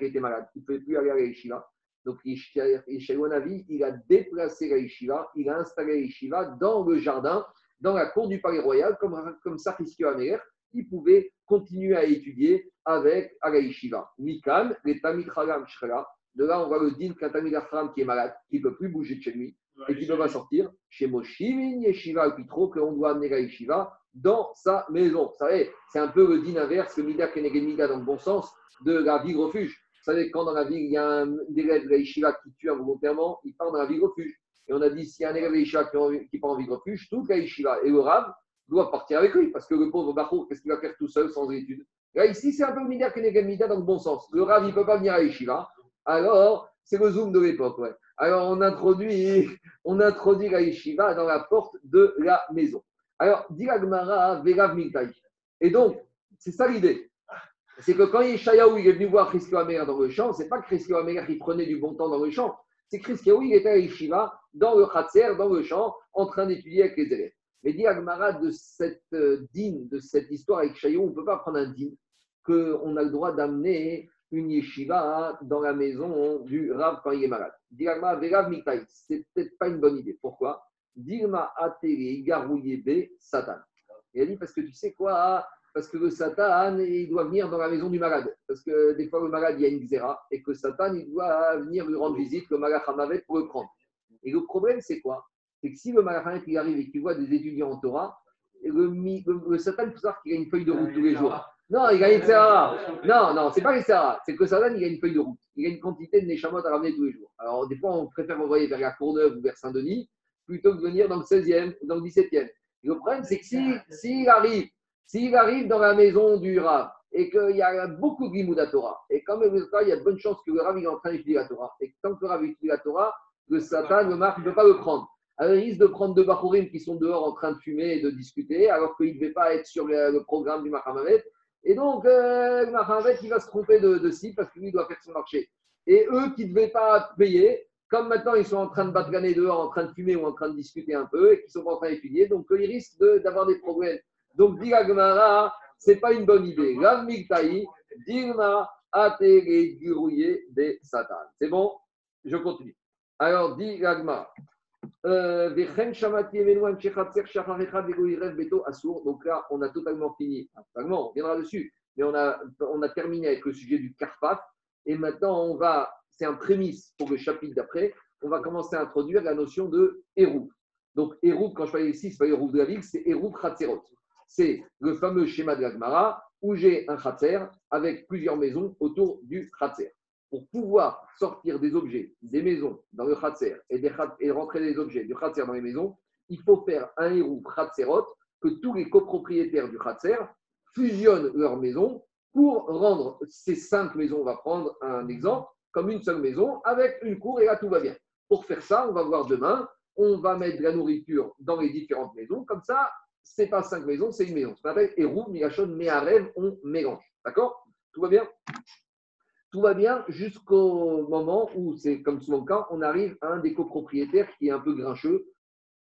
était malade, il ne pouvait plus aller à la yeshiva. Donc, Yeshayahu Navi, il a déplacé la yeshiva, il a installé la yeshiva dans le jardin, dans la cour du palais royal, comme, comme ça, Amer, il pouvait continuer à étudier avec à la yeshiva. Mikan, les Tamid De là, on voit le din qu'un Tamid qui est malade, qui ne peut plus bouger de chez lui, et qui ne peut pas sortir. Chez Moshivin, Yeshiva Alpitro, qu'on doit amener la yeshiva dans sa maison. Vous savez, c'est un peu le din inverse, le Mida Keneged Mida dans le bon sens, de la ville refuge. Vous savez, quand dans la ville, il y a un élève de la Yeshiva qui tue involontairement, il part dans la ville refuge. Et on a dit, s'il y a un élève de la qui, part en ville refuge, toute la Yeshiva et le Rav doivent partir avec lui, parce que le pauvre Bachour, qu'est-ce qu'il va faire tout seul sans études? Là, ici, c'est un peu le Mida Keneged dans le bon sens. Le Rav, il ne peut pas venir à la Yeshiva. Alors, c'est le zoom de l'époque. Alors, on introduit, on introduit la yeshiva dans la porte de la maison. Alors, dit Gmara, Verav Et donc, c'est ça l'idée. C'est que quand Yeshayahu il est venu voir Christo Amer dans le champ, c'est pas Christo Amer qui prenait du bon temps dans le champ, c'est Christo il était à Yeshiva, dans le Khatser, dans le champ, en train d'étudier avec les élèves. Mais dit Agmara, de cette euh, dîne, de cette histoire avec Yeshayahu, on ne peut pas prendre un dîne qu'on a le droit d'amener une yeshiva dans la maison du Rav quand il est malade. Verav Mikaï, c'est peut-être pas une bonne idée. Pourquoi? Dirma Ateli Garouye Satan. Il a dit parce que tu sais quoi Parce que le Satan, il doit venir dans la maison du malade. Parce que des fois, le malade, il y a une xéra et que Satan, il doit venir lui rendre visite, le malade Hamavet, pour le prendre. Et le problème, c'est quoi? C'est que si le malade il arrive et qu'il voit des étudiants en Torah, le, le, Satan, il faut savoir qu'il a une feuille de route tous les jours. Non, il a une Sarah. Non, non, c'est pas une Sarah. C'est que Satan, il a une feuille de route. Il a une quantité de Neshamot à ramener tous les jours. Alors, des fois, on préfère envoyer vers la Courneuve ou vers Saint-Denis plutôt que de venir dans le 16e ou dans le 17e. le problème, c'est que s'il si, arrive, s'il arrive dans la maison du Rav et qu'il y a beaucoup de Gimoud Torah, et quand même, il y a de bonnes chances que le Rav est en train d'étudier la Torah, et tant que le Rav étudie la Torah, le Satan, le Marc, ne peut pas le prendre. Alors, il risque de prendre deux Bachurim qui sont dehors en train de fumer et de discuter, alors qu'il ne devait pas être sur le, programme du Mahamavet. Et donc, euh, le il va se tromper de, de cible parce que lui, doit faire son marché. Et eux qui ne devaient pas payer, comme maintenant ils sont en train de battre gagner dehors, en train de fumer ou en train de discuter un peu, et qui sont pas en train d'étudier, donc ils risquent d'avoir des problèmes. Donc, dit Gemara, ce n'est pas une bonne idée. Rav Miktaï, Dilma, Atere, de Satan. C'est bon? Je continue. Alors, dit Gemara. Euh, donc là, on a totalement fini. on viendra dessus. Mais on a, on a terminé avec le sujet du Karpaf. Et maintenant, on va, c'est un prémisse pour le chapitre d'après. On va commencer à introduire la notion de Hérouf. Donc, Hérouf, quand je parle ici, ce n'est pas de la ville, c'est Hérouf Khatzerot. C'est le fameux schéma de l'Agmara où j'ai un Khatser avec plusieurs maisons autour du Khatser. pour pouvoir sortir des objets, des maisons dans le Khatser et, rentrer des objets du Khatser dans les maisons, il faut faire un héros Khatserot que tous les copropriétaires du Khatser fusionnent leurs maisons pour rendre ces cinq maisons, on va prendre un exemple, comme une seule maison avec une cour et là tout va bien. Pour faire ça, on va voir demain, on va mettre de la nourriture dans les différentes maisons, comme ça, c'est pas cinq maisons, c'est une maison. Ce qu'on appelle Hérou, Migashon, Méharev, on mélange. D'accord? Tout va bien? Tout va bien jusqu'au moment où, c'est comme souvent le cas, on arrive à un des copropriétaires qui est un peu grincheux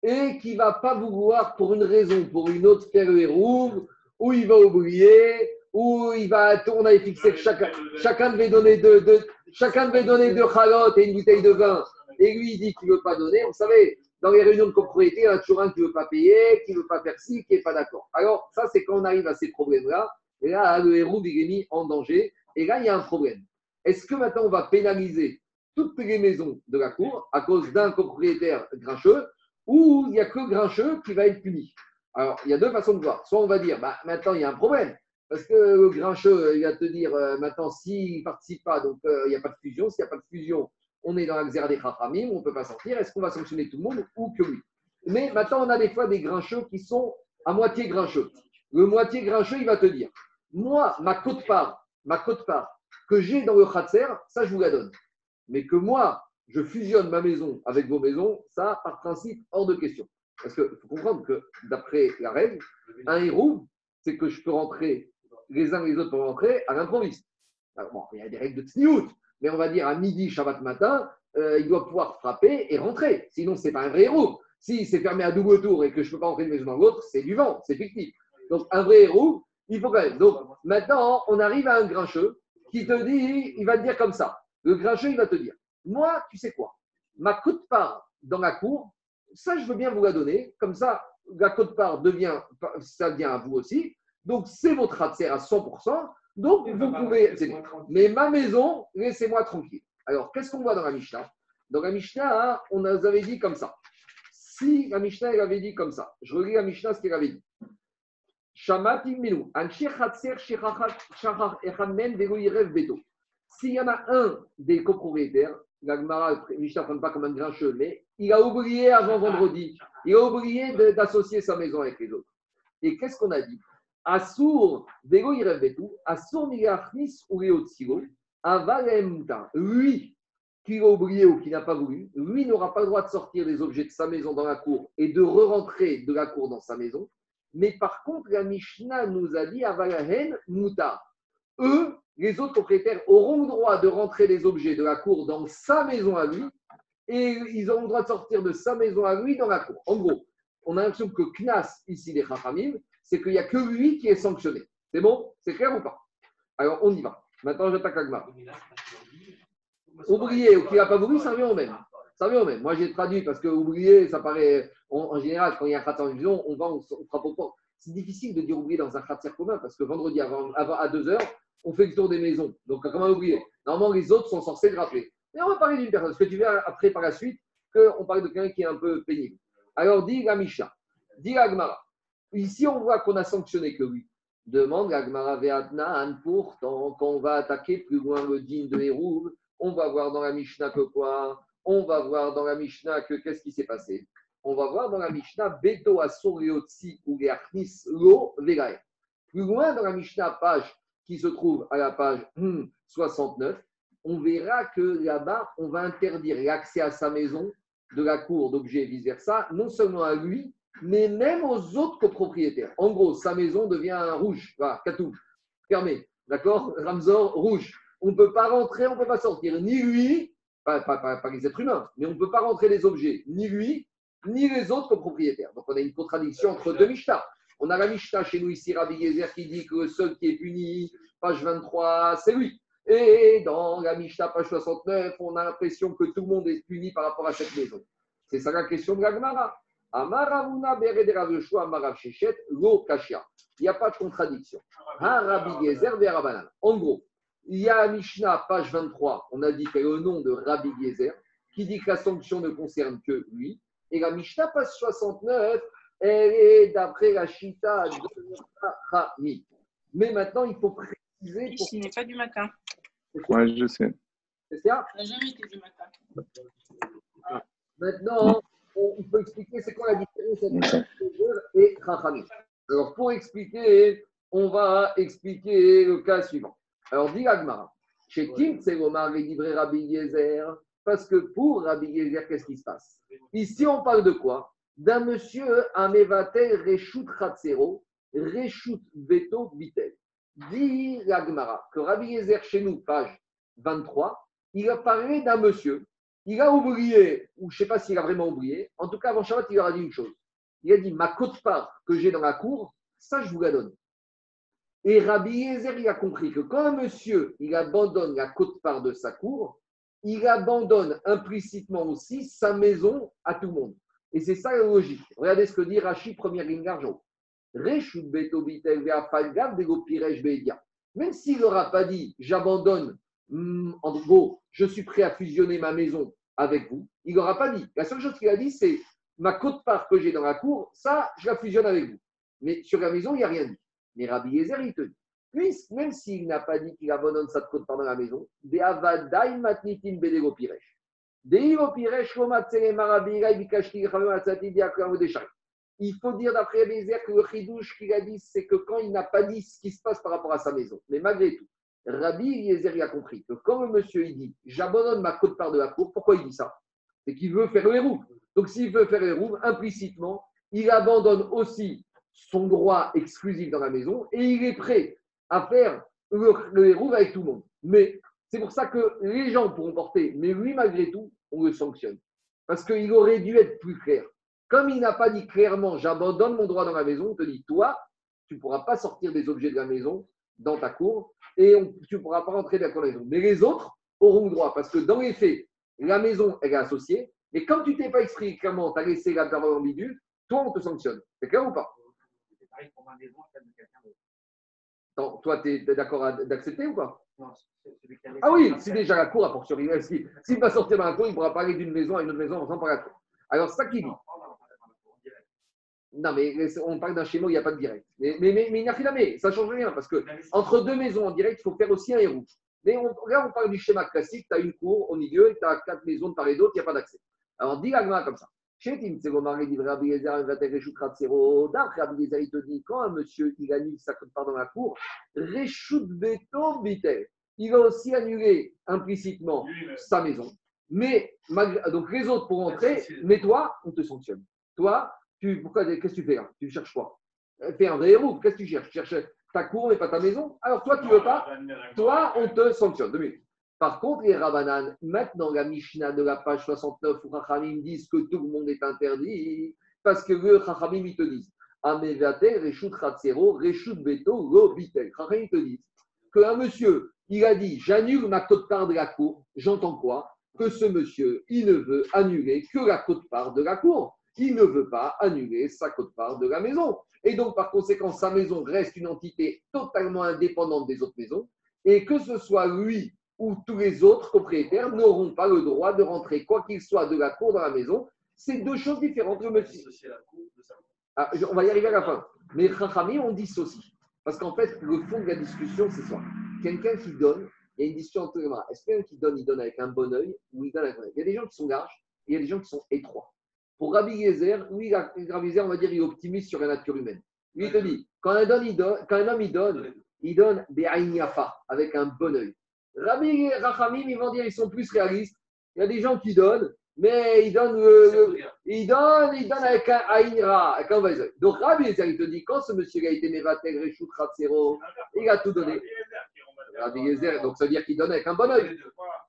et qui va pas vouloir, pour une raison, pour une autre, faire le Hérou, ou il va oublier, où il va, on avait fixé que chacun, chacun devait donner deux, chacun devait donner deux chalotes et une bouteille de vin, et lui il dit qu'il ne veut pas donner. Vous savez, dans les réunions de propriété, il y a toujours un qui ne veut pas payer, qui ne veut pas faire ci, qui n'est pas d'accord. Alors, ça, c'est quand on arrive à ces problèmes-là, et là, le héros, il est mis en danger, et là, il y a un problème. Est-ce que maintenant, on va pénaliser toutes les maisons de la cour à cause d'un copropriétaire grincheux, ou il n'y a que grincheux qui va être puni? Alors, il y a deux façons de voir. Soit on va dire, bah, maintenant, il y a un problème. Parce que le grincheux, il va te dire euh, maintenant, s'il ne participe pas, donc euh, il n'y a pas de fusion. S'il n'y a pas de fusion, on est dans la des Khachamim, on ne peut pas sortir. Est-ce qu'on va sanctionner tout le monde ou que oui? Mais maintenant, on a des fois des grincheux qui sont à moitié grincheux. Le moitié grincheux, il va te dire Moi, ma cote-part, ma cote-part que j'ai dans le Khatser, ça, je vous la donne. Mais que moi, je fusionne ma maison avec vos maisons, ça, par principe, hors de question. Parce qu'il faut comprendre que, d'après la règle, un héros, c'est que je peux rentrer les uns les autres pour rentrer à l'improviste. Bon, il y a des règles de tsniout, mais on va dire à midi, Shabbat matin, euh, il doit pouvoir frapper et rentrer. Sinon, ce n'est pas un vrai héros. Si c'est fermé à double tour et que je ne peux pas rentrer une maison dans l'autre, c'est du vent, c'est fictif. Donc, un vrai héros, il faut quand même. Donc, maintenant, on arrive à un grincheux qui te dit, il va te dire comme ça. Le grincheux, il va te dire Moi, tu sais quoi? Ma cote-part dans la cour, ça, je veux bien vous la donner. Comme ça, la cote-part devient, ça vient à vous aussi. Donc, c'est votre ratser à 100%. Donc, vous pouvez. Mais ma maison, laissez-moi tranquille. Alors, qu'est-ce qu'on voit dans la Mishnah? Dans la Mishnah, on nous avait dit comme ça. Si la Mishnah, elle avait dit comme ça, je relis la Mishnah, ce qu'elle avait dit. S'il y en a un des copropriétaires, la Mishnah ne prend pas comme un grincheux, mais il a oublié avant vendredi, il a oublié d'associer sa maison avec les autres. Et qu'est-ce qu'on a dit? Assour, Vego tout. Assour Migarnis ou Léotsilo, Avalemta. Lui, qui l'a oublié ou qui n'a pas voulu, lui n'aura pas le droit de sortir des objets de sa maison dans la cour et de re-rentrer de la cour dans sa maison. Mais par contre, la Mishnah nous a dit Avalahen Muta. Eux, les autres propriétaires, auront le droit de rentrer des objets de la cour dans sa maison à lui et ils auront le droit de sortir de sa maison à lui dans la cour. En gros, on a l'impression que Knas, ici, les Chachamim, c'est qu'il n'y a que lui qui est sanctionné. C'est bon? C'est clair ou pas? Alors, on y va. Maintenant, j'attaque Agmar. Oublier ou qui n'a pas voulu, ça revient au même. Ça même. Moi, j'ai traduit parce que oublier, ça paraît. en général, quand il y a un khatsar en vision, on va, on, frappe au port. C'est difficile de dire oublier dans un khatsar commun parce que vendredi à 2 h on fait le tour des maisons. Donc, comment oublier? Normalement, les autres sont censés le rappeler. Mais on va parler d'une personne. Ce que tu verras après, par la suite, qu'on parle de quelqu'un qui est un peu pénible. Alors, dit la Misha, dit la Ici, on voit qu'on a sanctionné que lui. Demande Agmara Veatnan, pourtant, quand on va attaquer plus loin le digne de Hérouv, on va voir dans la Mishnah que quoi? On va voir dans la Mishnah que qu'est-ce qui s'est passé? On va voir dans la Mishnah Beto Asur Leotsi ou Lo Vegae. Plus loin dans la Mishnah, page qui se trouve à la page 69, hmm, on verra que là-bas, on va interdire l'accès à sa maison de la cour d'objets et vice-versa, non seulement à lui, mais même aux autres copropriétaires. En gros, sa maison devient rouge, voilà, Katou, fermé, d'accord? Ramzor, rouge. On ne peut pas rentrer, on ne peut pas sortir, ni lui, pas, les êtres humains, mais on ne peut pas rentrer les objets, ni lui, ni les autres copropriétaires. Donc on a une contradiction entre deux Mishnah. On a la Mishnah chez nous ici, Rabbi Gezer, qui dit que le seul qui est puni, page 23, c'est lui. Et dans la Mishnah, page 69, on a l'impression que tout le monde est puni par rapport à cette maison. C'est ça la question de la Gemara. Amaravuna Amarav Shechet, Lo Kashia. Il n'y a pas de contradiction. Rabbi Gezer Verabanan. En gros, il y a la Mishnah, page 23, on a dit qu'il y a le nom de Rabbi Gezer, qui dit que la sanction ne concerne que lui. Et la Mishnah, page 69, elle est d'après la Shita de Rami. Mais maintenant, il faut préciser. Pour... Il n'est pas du matin. Oui, je sais. C'est ça On n'a jamais été du matin. Ah. Maintenant, il faut expliquer c'est quoi la différence entre et Chachamim. Alors, pour expliquer, on va expliquer le cas suivant. Alors, dit Agmara, chez Kim Omar les livré Rabbi Yezer, parce que pour Rabbi Yezer, qu'est-ce qui se passe? Ici, on parle de quoi? D'un monsieur, un Mevatel Reshut Chatzero, Reshut Beto Bitel. Dit l'Agmara que Rabbi Yezer, chez nous, page 23, il a parlé d'un monsieur, il a oublié, ou je ne sais pas s'il a vraiment oublié, en tout cas, avant Shabbat, il leur a dit une chose. Il a dit Ma cote-part que j'ai dans la cour, ça, je vous la donne. Et Rabbi Yezer, il a compris que quand un monsieur, il abandonne la cote-part de sa cour, il abandonne implicitement aussi sa maison à tout le monde. Et c'est ça la logique. Regardez ce que dit Rachid, première ligne d'argent. Même s'il n'aura pas dit j'abandonne, hmm, en gros, je suis prêt à fusionner ma maison avec vous, il n'aura pas dit. La seule chose qu'il a dit, c'est ma cote-part que j'ai dans la cour, ça, je la fusionne avec vous. Mais sur la maison, il n'y a rien dit. Mais Rabbi Yezer, il te dit Puisque, même s'il n'a pas dit qu'il abandonne sa cote dans la maison, il faut dire d'après Bézère que le chidouche qu'il a dit, c'est que quand il n'a pas dit ce qui se passe par rapport à sa maison. Mais malgré tout, Rabbi Eliezer a compris que quand le monsieur il dit j'abandonne ma cote part de la cour, pourquoi il dit ça? C'est qu'il veut faire le héros. Donc s'il veut faire le héros, implicitement, il abandonne aussi son droit exclusif dans la maison et il est prêt à faire le, le avec tout le monde. Mais c'est pour ça que les gens pourront porter, mais lui, malgré tout, on le sanctionne. Parce qu'il aurait dû être plus clair. Comme il n'a pas dit clairement, j'abandonne mon droit dans la maison, on te dit, toi, tu ne pourras pas sortir des objets de la maison dans ta cour et tu ne pourras pas rentrer dans la maison. Mais les autres auront le droit, parce que dans les faits, la maison, elle est associée, mais comme tu t'es pas exprimé clairement, tu as laissé la parole ambiguë, toi, on te sanctionne. C'est clair ou pas? Toi, tu es d'accord d'accepter ou pas? Non, Ah oui, c'est déjà la cour, à fortiori. S'il va sortir dans la cour, il pourra parler d'une maison à une autre maison en par la cour. Alors, ça qu'il dit. Non, mais on parle d'un schéma où il n'y a pas de direct. Mais, mais, mais, mais ça ne change rien parce que entre deux maisons en direct, il faut faire aussi un héros. Mais là, on parle du schéma classique tu as une cour au milieu, tu as quatre maisons de part et d'autre, il n'y a pas d'accès. Alors, dis la comme ça. Dit Rabbi Yezer, Vater, Reshut, Ratzero. D'après Rabbi Yezer, il te dit quand un monsieur, il annule sa part dans la cour, Reshut, Beto, Bitel. Il va aussi annuler implicitement sa maison. Mais, donc les autres pour entrer, mais toi, on te sanctionne. Toi, tu, pourquoi, qu'est-ce que tu fais là Tu cherches quoi? Fais un héros, qu'est-ce que tu cherches? Tu cherches ta cour mais pas ta maison? Alors toi, tu veux pas? Toi, on te sanctionne. Par contre, les Rabanan, maintenant la Mishnah de la page 69 où Chachamim disent que tout le monde est interdit, parce que le Chachamim, ils te disent Amevate, Reshut Chatzero, Reshut Beto, Lo Bitel. Chachamim te disent qu'un monsieur, il a dit J'annule ma cote-part de la cour. J'entends quoi? Que ce monsieur, il ne veut annuler que la cote-part de la cour. Il ne veut pas annuler sa cote-part de la maison. Et donc, par conséquent, sa maison reste une entité totalement indépendante des autres maisons. Et que ce soit lui où tous les autres propriétaires n'auront pas le droit de rentrer, quoi qu'il soit, de la cour dans la maison. C'est deux choses différentes. Ah, on va y arriver à la fin. Mais Chachami, on dissocie. Parce qu'en fait, le fond de la discussion, c'est ça. Quelqu'un qui donne, il y a une discussion entre les mains. Est-ce que quelqu'un qui donne, il donne avec un bon oeil ou il donne avec un oeil Il y a des gens qui sont larges et il y a des gens qui sont étroits. Pour Rabbi Yezer, oui, Rabbi Yezer, on va dire, il est optimiste sur la nature humaine. Lui, il te dit, quand un, homme, il donne, quand un homme, il donne, il donne avec un bon oeil. Rabbi et Rachamim, ils vont dire ils sont plus réalistes. Il y a des gens qui donnent, mais ils donnent, ils donnent, ils donnent avec un Aïra, avec un Donc Rabbi il te dit quand ce monsieur a été Mevatel, Ratzero, il a tout donné. Donc ça veut dire qu'il donne avec un bon oeil.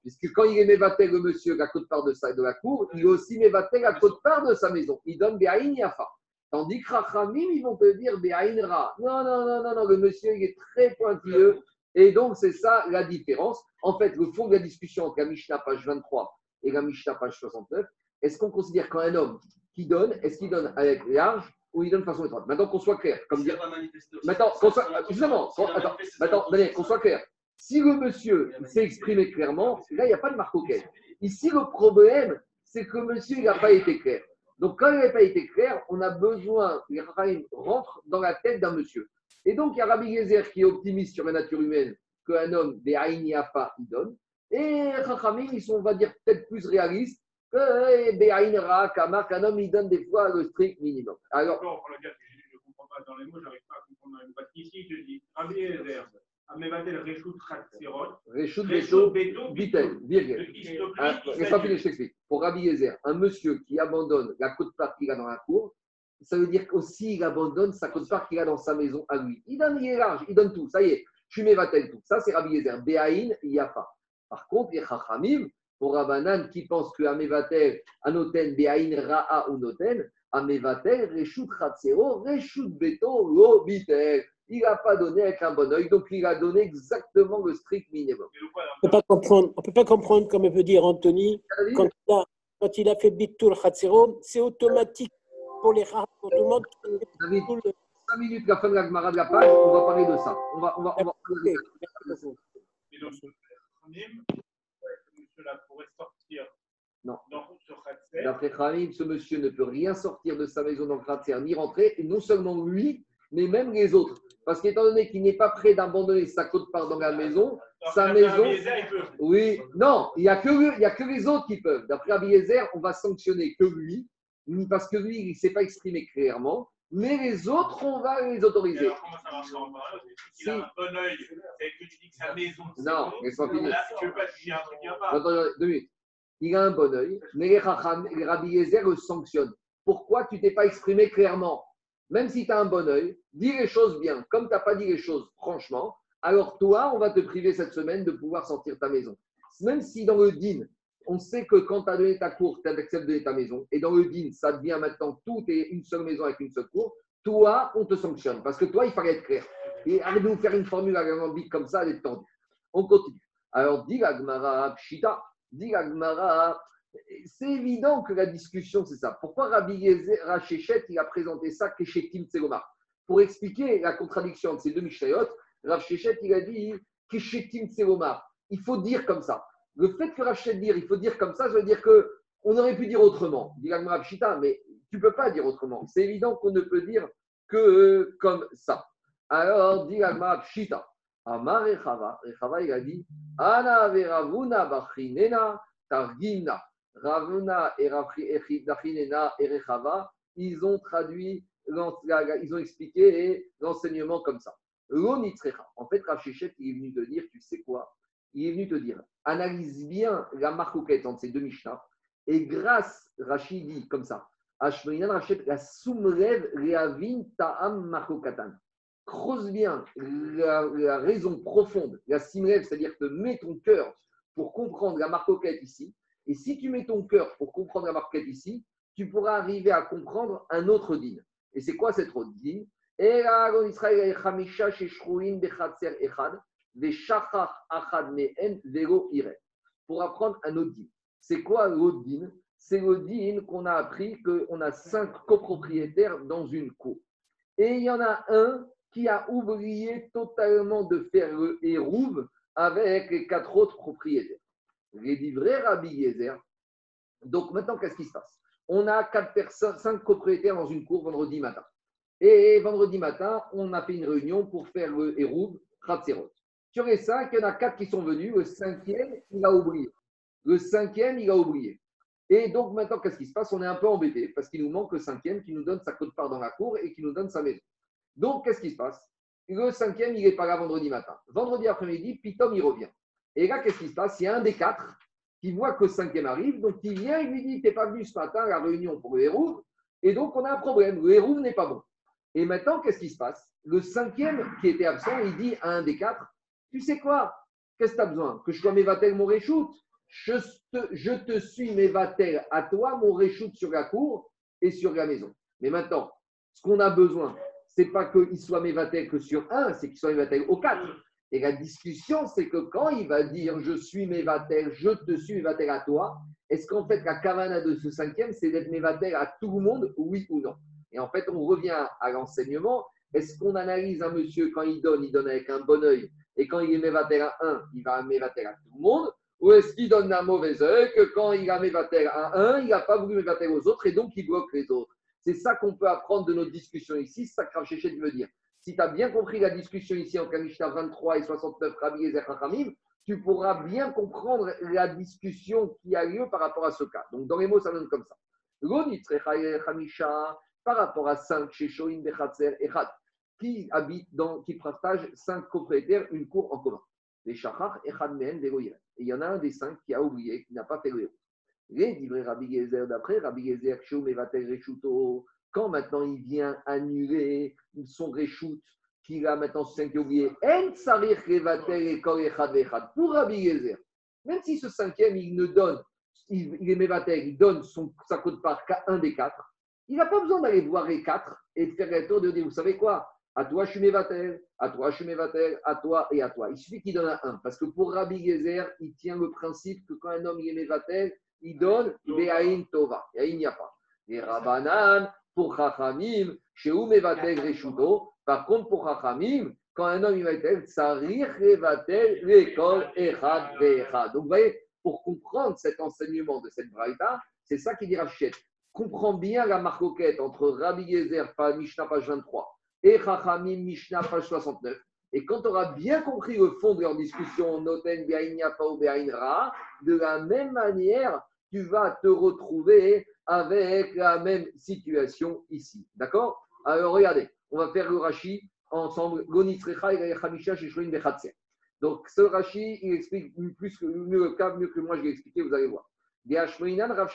Puisque quand il est Mevatel, le monsieur, la côte-part de, de la cour, il est aussi Mevatel, la côte-part de sa maison. Il donne Béaïn Yafa. Tandis que Rachamim, ils vont te dire Béaïn Ra. Non, non, non, non, non, le monsieur, il est très pointilleux. Et donc, c'est ça la différence. En fait, le fond de la discussion entre la Mishnah page 23 et la Mishnah page 69, est-ce qu'on considère qu'un homme qui donne, est-ce qu'il donne avec large ou il donne de façon étroite? Maintenant qu'on soit clair. Comme dire... Maintenant, qu'on soit... justement, attends, maintenant, qu'on soit clair. Si le monsieur s'est exprimé clairement, là, il n'y a pas de marque auquel. Ici, le problème, c'est que monsieur n'a pas été clair. Donc, quand il n'a pas été clair, on a besoin, les rentrent dans la tête d'un monsieur. Et donc, il y a Rabbi Gezer qui est optimiste sur la nature humaine qu'un homme, des il donne. Et Chachamim, ils sont, on va dire, peut-être plus réalistes que Béaïn Ra, Kama, qu'un homme, il donne des fois le strict minimum. Alors. Je ne comprends pas dans les mots, je n'arrive pas à comprendre. Parce qu'ici, je dis, Rabbi Ezer, Amevatel Reshut Khatsirot. Reshut Beto, Bitel, virgule. je t'explique. Pour Rabbi Ezer, un monsieur qui abandonne la côte-part qu'il a dans la cour, ça veut dire qu'aussi il abandonne sa côte-part qu'il a dans sa maison à lui. Il donne, il est large, il donne tout, ça y est, je suis vatel tout. Ça, c'est Rabbi Ezer. Béaïn, Yafa. Par contre, les Chachamim, pour Rabbanan qui pense que Amevatel, Anoten, Béaïn, Ra'a ou Noten, Amevatel, Reshut Chatsero, Reshut Beto, Lo Bitel. Il n'a pas donné avec un bon oeil, donc il a donné exactement le strict minimum. On ne peut pas comprendre, on peut pas comprendre comme peut dire Anthony, quand il a, quand il a fait Bitul Chatsero, c'est automatique pour les rares, pour tout le monde. David, 5 minutes, la fin de la de la page, on va parler de ça. On va, on va, on va parler de ça. Et donc, monsieur-là pourrait sortir non. D'après Khamim, ce monsieur ne peut rien sortir de sa maison dans le Kratzer, ni rentrer, et non seulement lui, mais même les autres. Parce qu'étant donné qu'il n'est pas prêt d'abandonner sa côte-part dans la maison, sa maison. Oui, non, il n'y a, que, a que les autres qui peuvent. D'après Abiezer, on va sanctionner que lui, parce que lui, il ne s'est pas exprimé clairement. Mais les autres, on va les autoriser. alors, comment ça marche en Il a un bon oeil, c'est que tu dis que sa maison. Non, laisse-moi finir. Tu veux pas juger un truc qui va pas. Attends, deux minutes. Il a un bon oeil, mais les, les Rabbi Yezer le sanctionnent. Pourquoi tu t'es pas exprimé clairement Même si tu as un bon oeil, dis les choses bien. Comme tu n'as pas dit les choses franchement, alors toi, on va te priver cette semaine de pouvoir sortir ta maison. Même si dans le din, on sait que quand tu as donné ta cour, tu acceptes de donner ta maison. Et dans le DIN, ça devient maintenant tout est une seule maison avec une seule cour. Toi, on te sanctionne. Parce que toi, il fallait être clair. Et arrête de nous faire une formule alambique comme ça, elle est tordue. On continue. Alors, dit l'agmara, pshita, dit l'agmara, c'est évident que la discussion, c'est ça. Pourquoi Rabbi Rachéchet, il a présenté ça Keshetim Tselomar? Pour expliquer la contradiction de ces deux Mishnayot, Rav il a dit Keshetim Tselomar. Il faut dire comme ça. Le fait que Rachel dire, il faut dire comme ça, ça veut dire que on aurait pu dire autrement. Dit mais tu ne peux pas dire autrement. C'est évident qu'on ne peut dire que comme ça. Alors, dit Pshita. Amar Rechava, Rechava, il a dit Ana veravuna bachinena targina. Ravuna et Rachinena et Rechava, ils ont traduit, ils ont expliqué l'enseignement comme ça. En fait, Rachichet, il est venu te dire, tu sais quoi? Il est venu te dire, analyse bien la marcoquette entre ces deux Mishnah, et grâce, Rachid dit comme ça, la soumrev reavin ta'am markokatan. Creuse bien la, raison profonde, la simrev, c'est-à-dire que mets ton cœur pour comprendre la marcoquette ici. Et si tu mets ton cœur pour comprendre la marcoquette ici, tu pourras arriver à comprendre un autre din. Et c'est quoi cette autre din? Pour apprendre un autre din. C'est quoi l'autre din? C'est le din qu'on a appris qu'on a cinq copropriétaires dans une cour. Et il y en a un qui a oublié totalement de faire le hérouve avec les quatre autres propriétaires. Livrés Rabbi Yezer. Donc maintenant, qu'est-ce qui se passe? On a quatre personnes, cinq copropriétaires dans une cour vendredi matin. Et vendredi matin, on a fait une réunion pour faire le hérouve Khatserot. Sur les cinq, il y en a quatre qui sont venus. Le cinquième, il a oublié. Le cinquième, il a oublié. Et donc maintenant, qu'est-ce qui se passe? On est un peu embêté parce qu'il nous manque le cinquième qui nous donne sa cote-part dans la cour et qui nous donne sa maison. Donc, qu'est-ce qui se passe? Le cinquième, il n'est pas là vendredi matin. Vendredi après-midi, Pitom, il revient. Et là, qu'est-ce qui se passe? Il y a un des quatre qui voit que le cinquième arrive, donc il vient, il lui dit T'es pas venu ce matin à la réunion pour le héros, et donc on a un problème. Le héros n'est pas bon. Et maintenant, qu'est-ce qui se passe? Le cinquième qui était absent, il dit à un des quatre tu sais quoi? Qu'est-ce que tu as besoin? Que je sois mévatel mon réchoute? Je te, je te suis mévatel à toi, mon réchoute sur la cour et sur la maison. Mais maintenant, ce qu'on a besoin, c'est pas qu'il soit mévatel que sur un, c'est qu'il soit mévatel aux quatre. Et la discussion, c'est que quand il va dire je suis mévatel, je te suis mévatel à toi, est-ce qu'en fait la cavana de ce cinquième, c'est d'être mévatel à tout le monde, oui ou non? Et en fait, on revient à l'enseignement. Est-ce qu'on analyse un monsieur quand il donne, il donne avec un bon oeil et quand il est mévater à un, il va mévater à tout le monde? Ou est-ce qu'il donne un mauvais œil que quand il a mévater à un, il n'a pas voulu mévater aux autres et donc il bloque les autres? C'est ça qu'on peut apprendre de notre discussion ici, ça que de me dire. Si tu as bien compris la discussion ici en Kanishta 23 et 69, Rabbi Ezer tu pourras bien comprendre la discussion qui a lieu par rapport à ce cas. Donc, dans les mots, ça donne comme ça. Par rapport à 5 chez Shoin Echad, qui habitent dans, qui partagent 5 propriétaires une cour en commun. Les Shachar Echad Men Et il y en a un des 5 qui a oublié, qui n'a pas fait le Les livrés Rabbi Gezer d'après, Rabbi Gezer, Mevatel Reshuto, quand maintenant il vient annuler son reshoot, qu'il a maintenant ce 5 qui est oublié, pour Rabbi Gezer, même si ce cinquième, il ne donne, il, il est Mevatel, il donne son, sa cote part qu'à un des quatre, il n'a pas besoin d'aller voir les quatre et de faire le tour de dire, vous savez quoi? À toi, je suis Mevatel, à toi, je suis Mevatel, à toi et à toi. Il suffit qu'il donne un. Parce que pour Rabbi Gezer, il tient le principe que quand un homme il est Mevatel, il donne Be'ain Tova. Et il n'y a pas. Et Rabbanan, pour Chachamim, chez Mevatel Reshuto. Par contre, pour Chachamim, quand un homme il va être Tsarich Mevatel l'école Echad Ve'echad. Donc, vous voyez, pour comprendre cet enseignement de cette braïta, c'est ça qui dit Rachet comprends bien la marcoquette entre Rabbi Gezer, Mishnah, page 23, et Chachamim, Mishnah, page 69. Et quand tu auras bien compris le fond de leur discussion, Noten, ou Ra, de la même manière, tu vas te retrouver avec la même situation ici. D'accord? Alors regardez, on va faire le Rashi ensemble. Donc ce Rashi, il explique mieux le cas, mieux que moi je l'ai expliqué, vous allez voir. Rav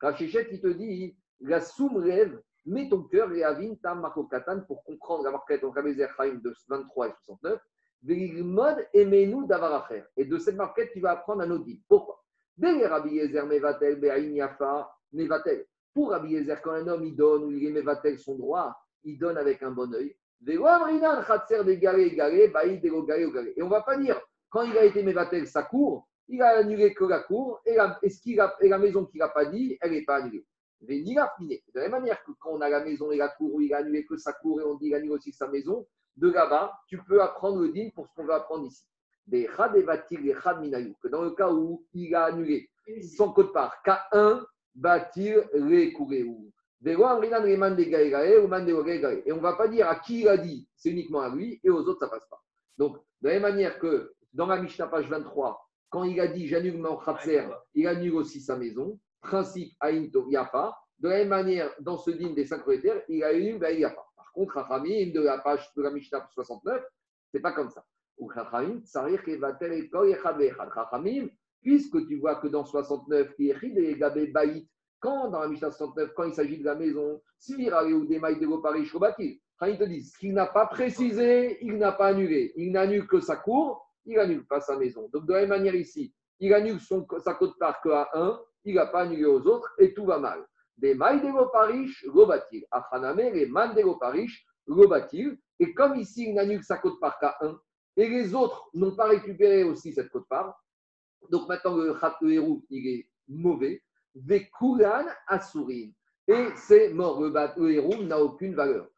Rachichet, il te dit, la soumrève, mets ton cœur et avin tam makokatan pour comprendre la marquette en Kabezer Chaim de 23 et 69. Mode emenu davaracher. Et de cette marquette, tu vas apprendre un autre Pourquoi? Rabbi mevatel yafa mevatel. Pour Rabbi Yezer, quand un homme il donne ou il est mevatel son droit, il donne avec un bon oeil. Et on ne va pas dire, quand il a été mevatel sa cour, il a annulé que la cour et la, et la maison qu'il n'a pas dit, elle n'est pas annulée. De la même manière que quand on a la maison et la cour où il a annulé que sa cour et on dit qu'il annule aussi sa maison, de là-bas, tu peux apprendre le din pour ce qu'on va apprendre ici. Que dans le cas où il a annulé son code part, K1, les ou. Et on ne va pas dire à qui il a dit, c'est uniquement à lui, et aux autres, ça ne passe pas. Donc, de la même manière que dans la Mishnah, page 23, quand il a dit j'annule mon khatser, il annule aussi sa maison. Principe Aïnto Yafa. De la même manière, dans ce dîme des cinq propriétaires, il annule ben, Yafa. Par contre, Rachamim, de la page de la Mishnah 69, c'est pas comme ça. Ou Rachamim, Rachamim, puisque tu vois que dans 69, il est Baït, quand dans la Mishnah 69, quand il s'agit de la maison, Sivira ou des mailles de Goparish Robatil, il te ce qu'il n'a pas précisé, il n'a pas annulé. Il n'annule que sa cour il annule pas sa maison. Donc, de la même manière ici, il annule son, sa côte part qu'à 1, il n'a pas annulé aux autres et tout va mal. Des mailles de l'oparish, l'obatil. Afraname, les de. Et comme ici, il n'annule sa côte part qu'à 1, et les autres n'ont pas récupéré aussi cette côte part, donc maintenant le khat héros, il est mauvais. Vekulan asurin. Et c'est mort. Le, héros n'a aucune valeur.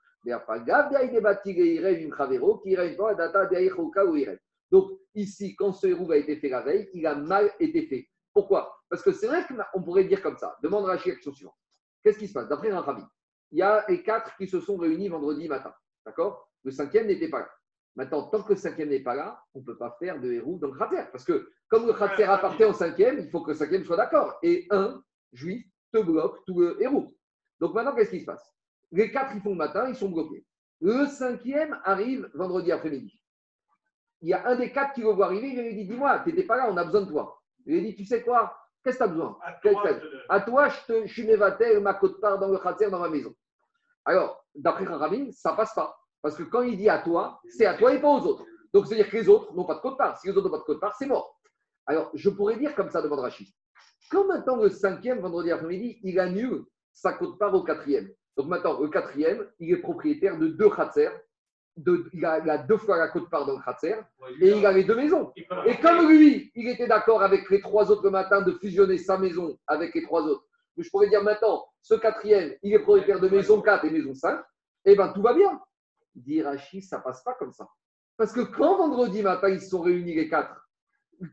Donc, ici, quand ce héros a été fait la veille, il a mal été fait. Pourquoi? Parce que c'est vrai qu'on pourrait dire comme ça. Demande la question suivante. Qu'est-ce qui se passe? D'après rabbi, il y a les quatre qui se sont réunis vendredi matin. D'accord? Le cinquième n'était pas là. Maintenant, tant que le cinquième n'est pas là, on ne peut pas faire de héros dans le khater. Parce que comme le khater appartient au cinquième, il faut que le cinquième soit d'accord. Et un juif te bloque tout le héros. Donc maintenant, qu'est-ce qui se passe? Les quatre, ils font le matin, ils sont bloqués. Le cinquième arrive vendredi après-midi il y a un des quatre qui le voit arriver, il lui dit Dis-moi, tu n'étais pas là, on a besoin de toi. Il lui dit Tu sais quoi? Qu'est-ce que tu as besoin? À toi, je, te, je suis ma côte part dans le khater, dans ma maison. Alors, d'après Kharamim, ça passe pas. Parce que quand il dit à toi, c'est à toi et pas aux autres. Donc, c'est-à-dire que les autres n'ont pas de côte part. Si les autres n'ont pas de côte part, c'est mort. Alors, je pourrais dire comme ça, demande Rachid. Quand maintenant le cinquième vendredi après-midi, il annule sa côte part au quatrième. Donc maintenant, le quatrième, il est propriétaire de deux khatser il, a, deux fois la côte part dans le Khatser et il a les deux maisons. Et comme lui, il était d'accord avec les trois autres le matin de fusionner sa maison avec les trois autres, je pourrais dire maintenant, ce quatrième, il est propriétaire de maison 4 et maison 5, et eh bien tout va bien. Dit Rachid, ça passe pas comme ça. Parce que quand vendredi matin, ils se sont réunis les quatre,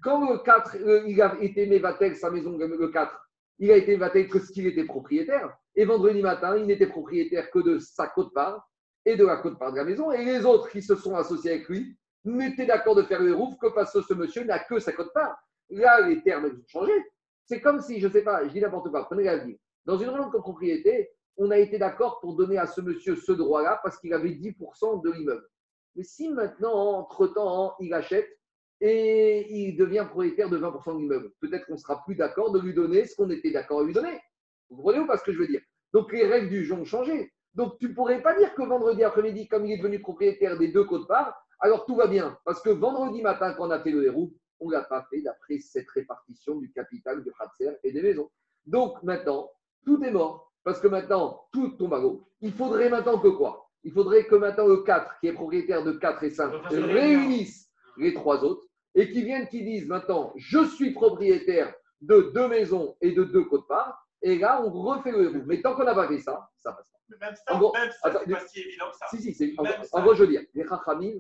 quand le 4, euh, il a été Mévatel, sa maison, le 4, il a été Mévatel que ce qu'il était propriétaire, et vendredi matin, il n'était propriétaire que de sa côte part, et de la côte part de la maison, et les autres qui se sont associés avec lui n'était d'accord de faire le hérouf que parce que ce monsieur n'a que sa cote part. Là, les termes ont changé. C'est comme si, je ne sais pas, je dis n'importe quoi, prenez la vie. Dans une relance de propriété, on a été d'accord pour donner à ce monsieur ce droit-là parce qu'il avait 10% de l'immeuble. Mais si maintenant, entre-temps, il achète et il devient propriétaire de 20% de l'immeuble, peut-être qu'on sera plus d'accord de lui donner ce qu'on était d'accord à lui donner. Vous comprenez ou pas ce que je veux dire? Donc les règles du jeu ont changé. Donc tu ne pourrais pas dire que vendredi après-midi, comme il est devenu propriétaire des deux côtes parts, alors tout va bien. Parce que vendredi matin, quand on a fait le héros, on ne l'a pas fait d'après cette répartition du capital, du Khatser et des maisons. Donc maintenant, tout est mort. Parce que maintenant, tout tombe à l'eau. Il faudrait maintenant que quoi? Il faudrait que maintenant le 4, qui est propriétaire de 4 et 5, réunisse les trois autres et qui viennent, qui disent maintenant, je suis propriétaire de deux maisons et de deux côtes parts. Et là, on refait le héros. Mais tant qu'on n'a pas fait ça, ça passe pas. même ça, en gros, même ça c'est pas si évident que ça. Si, si, c'est, en, en, gros, je veux dire, les Chachamim,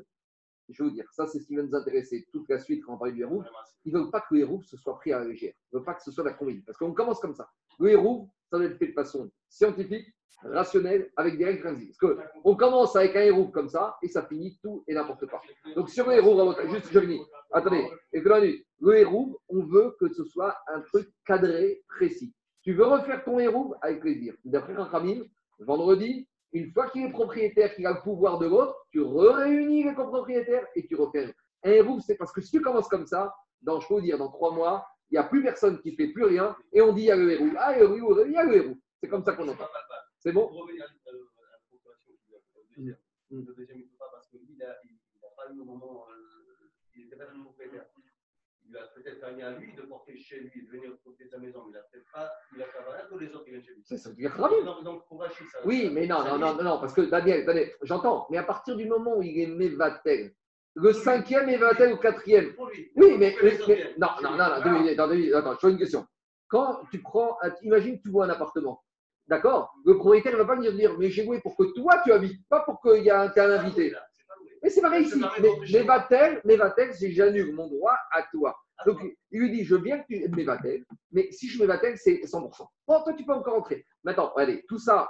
je veux dire, ça c'est ce qui va nous intéresser toute la suite quand on parle du héros. Ils ne veulent pas que le héros se soit pris à la légère. Ils ne veulent pas que ce soit la comédie. Parce qu'on commence comme ça. Le héros, ça doit être fait de façon scientifique, rationnelle, avec des règles principes. Parce qu'on commence avec un héros comme ça et ça finit tout et n'importe quoi. Donc sur le héros, juste je finis. Attendez, le héros, on veut que ce soit un truc cadré, précis. Tu veux refaire ton héros avec plaisir. D'après Rachamim, vendredi, une fois qu'il est propriétaire, qu'il a le pouvoir de l'autre, tu réunis les copropriétaires et tu refais. Un héros, c'est parce que si tu commences comme ça, dans, je peux vous dire, dans trois mois, il n'y a plus personne qui ne fait plus rien et on dit il y a le héros. Ah, il y a le héros. C'est comme ça qu'on entend. C'est bon? Le deuxième, il ne peut pas parce qu'il n'a pas eu au moment, il n'était pas le propriétaire il a peut-être gagné à lui de porter chez lui, de venir porter sa maison, mais il n'a peut-être pas, il a fait rien que les autres qui viennent chez lui. C'est ça, donc, donc, pour Rachid, ça. Oui, mais non, non, non, non, parce que Daniel, Daniel j'entends, mais à partir du moment où il est Mevatel, le cinquième Mevatel ou quatrième. Oui, mais, mais, non, non, non, non, attends, je fais une question. Quand tu prends, imagine que tu vois un appartement. D'accord? Le propriétaire ne va pas venir dire, mais j'ai loué pour que toi tu habites, pas pour qu'il y ait un, invité. Mais c'est pareil ici. Mais, mais va-t-elle, mais va-t-elle, si j'annule mon droit à toi. Donc, il lui dit, je veux bien que tu m'évates, mais si je m'évatel, c'est 100%. Bon, toi, tu peux encore rentrer. Maintenant, allez, tout ça,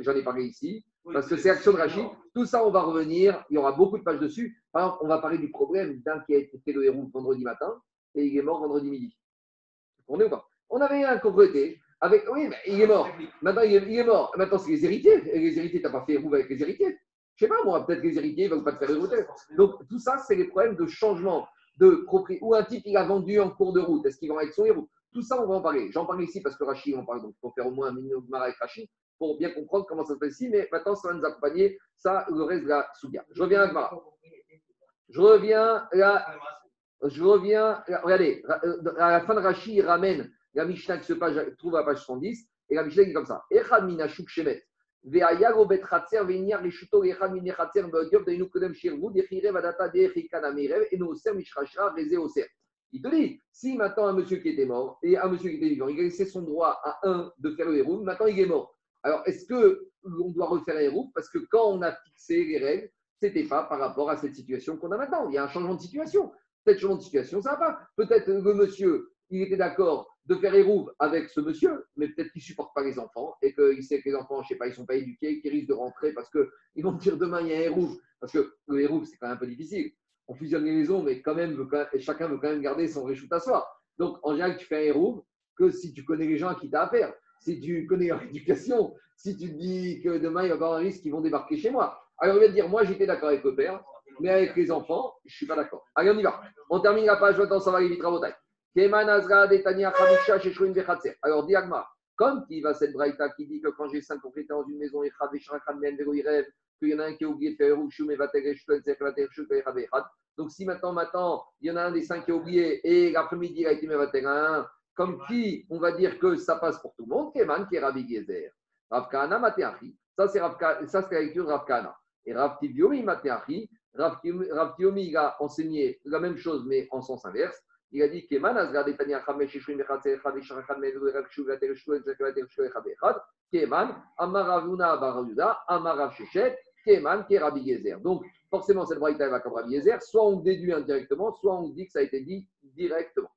j'en ai parlé ici, parce que c'est Action de Rachid. Tout ça, on va revenir. Il y aura beaucoup de pages dessus. Par exemple, on va parler du problème d'un qui a été fait le héros vendredi matin et il est mort vendredi midi. On est ou pas? On avait un copropriété avec. Oui, mais il est mort. Maintenant, il est, mort. Maintenant, c'est les héritiers. Et les héritiers, tu n'as pas fait héros avec les héritiers. Je sais pas, moi, peut-être que les héritiers ne veulent pas te faire héros. Donc, tout ça, c'est les problèmes de changement de ou un type qui a vendu en cours de route, est-ce qu'il va avec son héros? Tout ça, on va en parler. J'en parle ici parce que Rachid en parle, donc il faut faire au moins un minimum de avec Rachid pour bien comprendre comment ça se passe ici, mais maintenant, ça va nous accompagner, ça, le reste de la Souga. Je reviens à Gmara. Je reviens là. Je reviens, regardez, à la fin de Rachid, il ramène la Mishnah qui se trouve à page 110, et la Mishnah est comme ça. Echad mina shemet. Il te dit, si maintenant un monsieur qui était mort et un monsieur qui était vivant, il a laissé son droit à un de faire le héros, maintenant il est mort. Alors, est-ce qu'on doit refaire un héros Parce que quand on a fixé les règles, ce n'était pas par rapport à cette situation qu'on a maintenant. Il y a un changement de situation. Peut-être changement de situation, ça va. Peut-être le monsieur, il était d'accord de faire érouve avec ce monsieur, mais peut-être qu'il ne supporte pas les enfants et qu'il sait que les enfants, je ne sais pas, ils ne sont pas éduqués, qu'ils risquent de rentrer parce qu'ils vont dire demain il y a un hérouve. Parce que le hérouve, c'est quand même un peu difficile. On fusionne les maisons, mais quand même, chacun veut quand même garder son réchoute à soi. Donc, en général, tu fais un que si tu connais les gens à qui tu as affaire. Si tu connais leur éducation, si tu te dis que demain il va y avoir un risque qu'ils vont débarquer chez moi. Alors, il va te dire, moi j'étais d'accord avec le père, mais avec les enfants, je ne suis pas d'accord. Allez, on y va. On termine la page, maintenant ça va aller vite, alors, diagma, comme il va cette braïta qui dit que quand j'ai cinq propriétaires dans une maison, qu'il y en a un qui a oublié de faire donc si maintenant, maintenant, il y en a un des cinq qui a oublié et l'après-midi il a été un, comme qui on va dire que ça passe pour tout le monde, Keman qui est Rabbi Gezer. Ravkana Mateachi, ça c'est ça c'est la lecture de Ravkana. Et Rav Tiviomi Mateachi, Rav il a enseigné la même chose mais en sens inverse. Il a dit Keman Azgar Tania Chamesh Shishrim Echatzer Echad Eshachad Medu Rakshu Gater Shu Gater Shu Echad Echad Keman Amaravuna Baruda Amarav Shechet Keman Kerabi Gezer. Donc forcément cette braïta va comme Rabbi Gezer, soit on déduit indirectement, soit on dit que ça a été dit directement.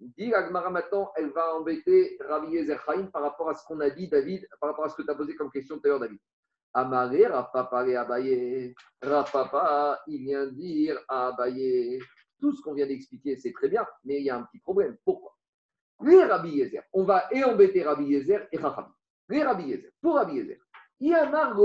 Dit Agmara maintenant, elle va embêter Rabbi Yezer Chaim par rapport à ce qu'on a dit, David, par rapport à ce que tu as posé comme question tout à l'heure, David. Amaré, Rapapa et Abaye. Rapapa, il vient dire Abaye. Tout ce qu'on vient d'expliquer, c'est très bien, mais il y a un petit problème. Pourquoi? Les Rabbi Yezer, on va et embêter Rabbi Yezer et Racham. Les Rabbi Yezer, pour Rabbi Yezer, Yamar.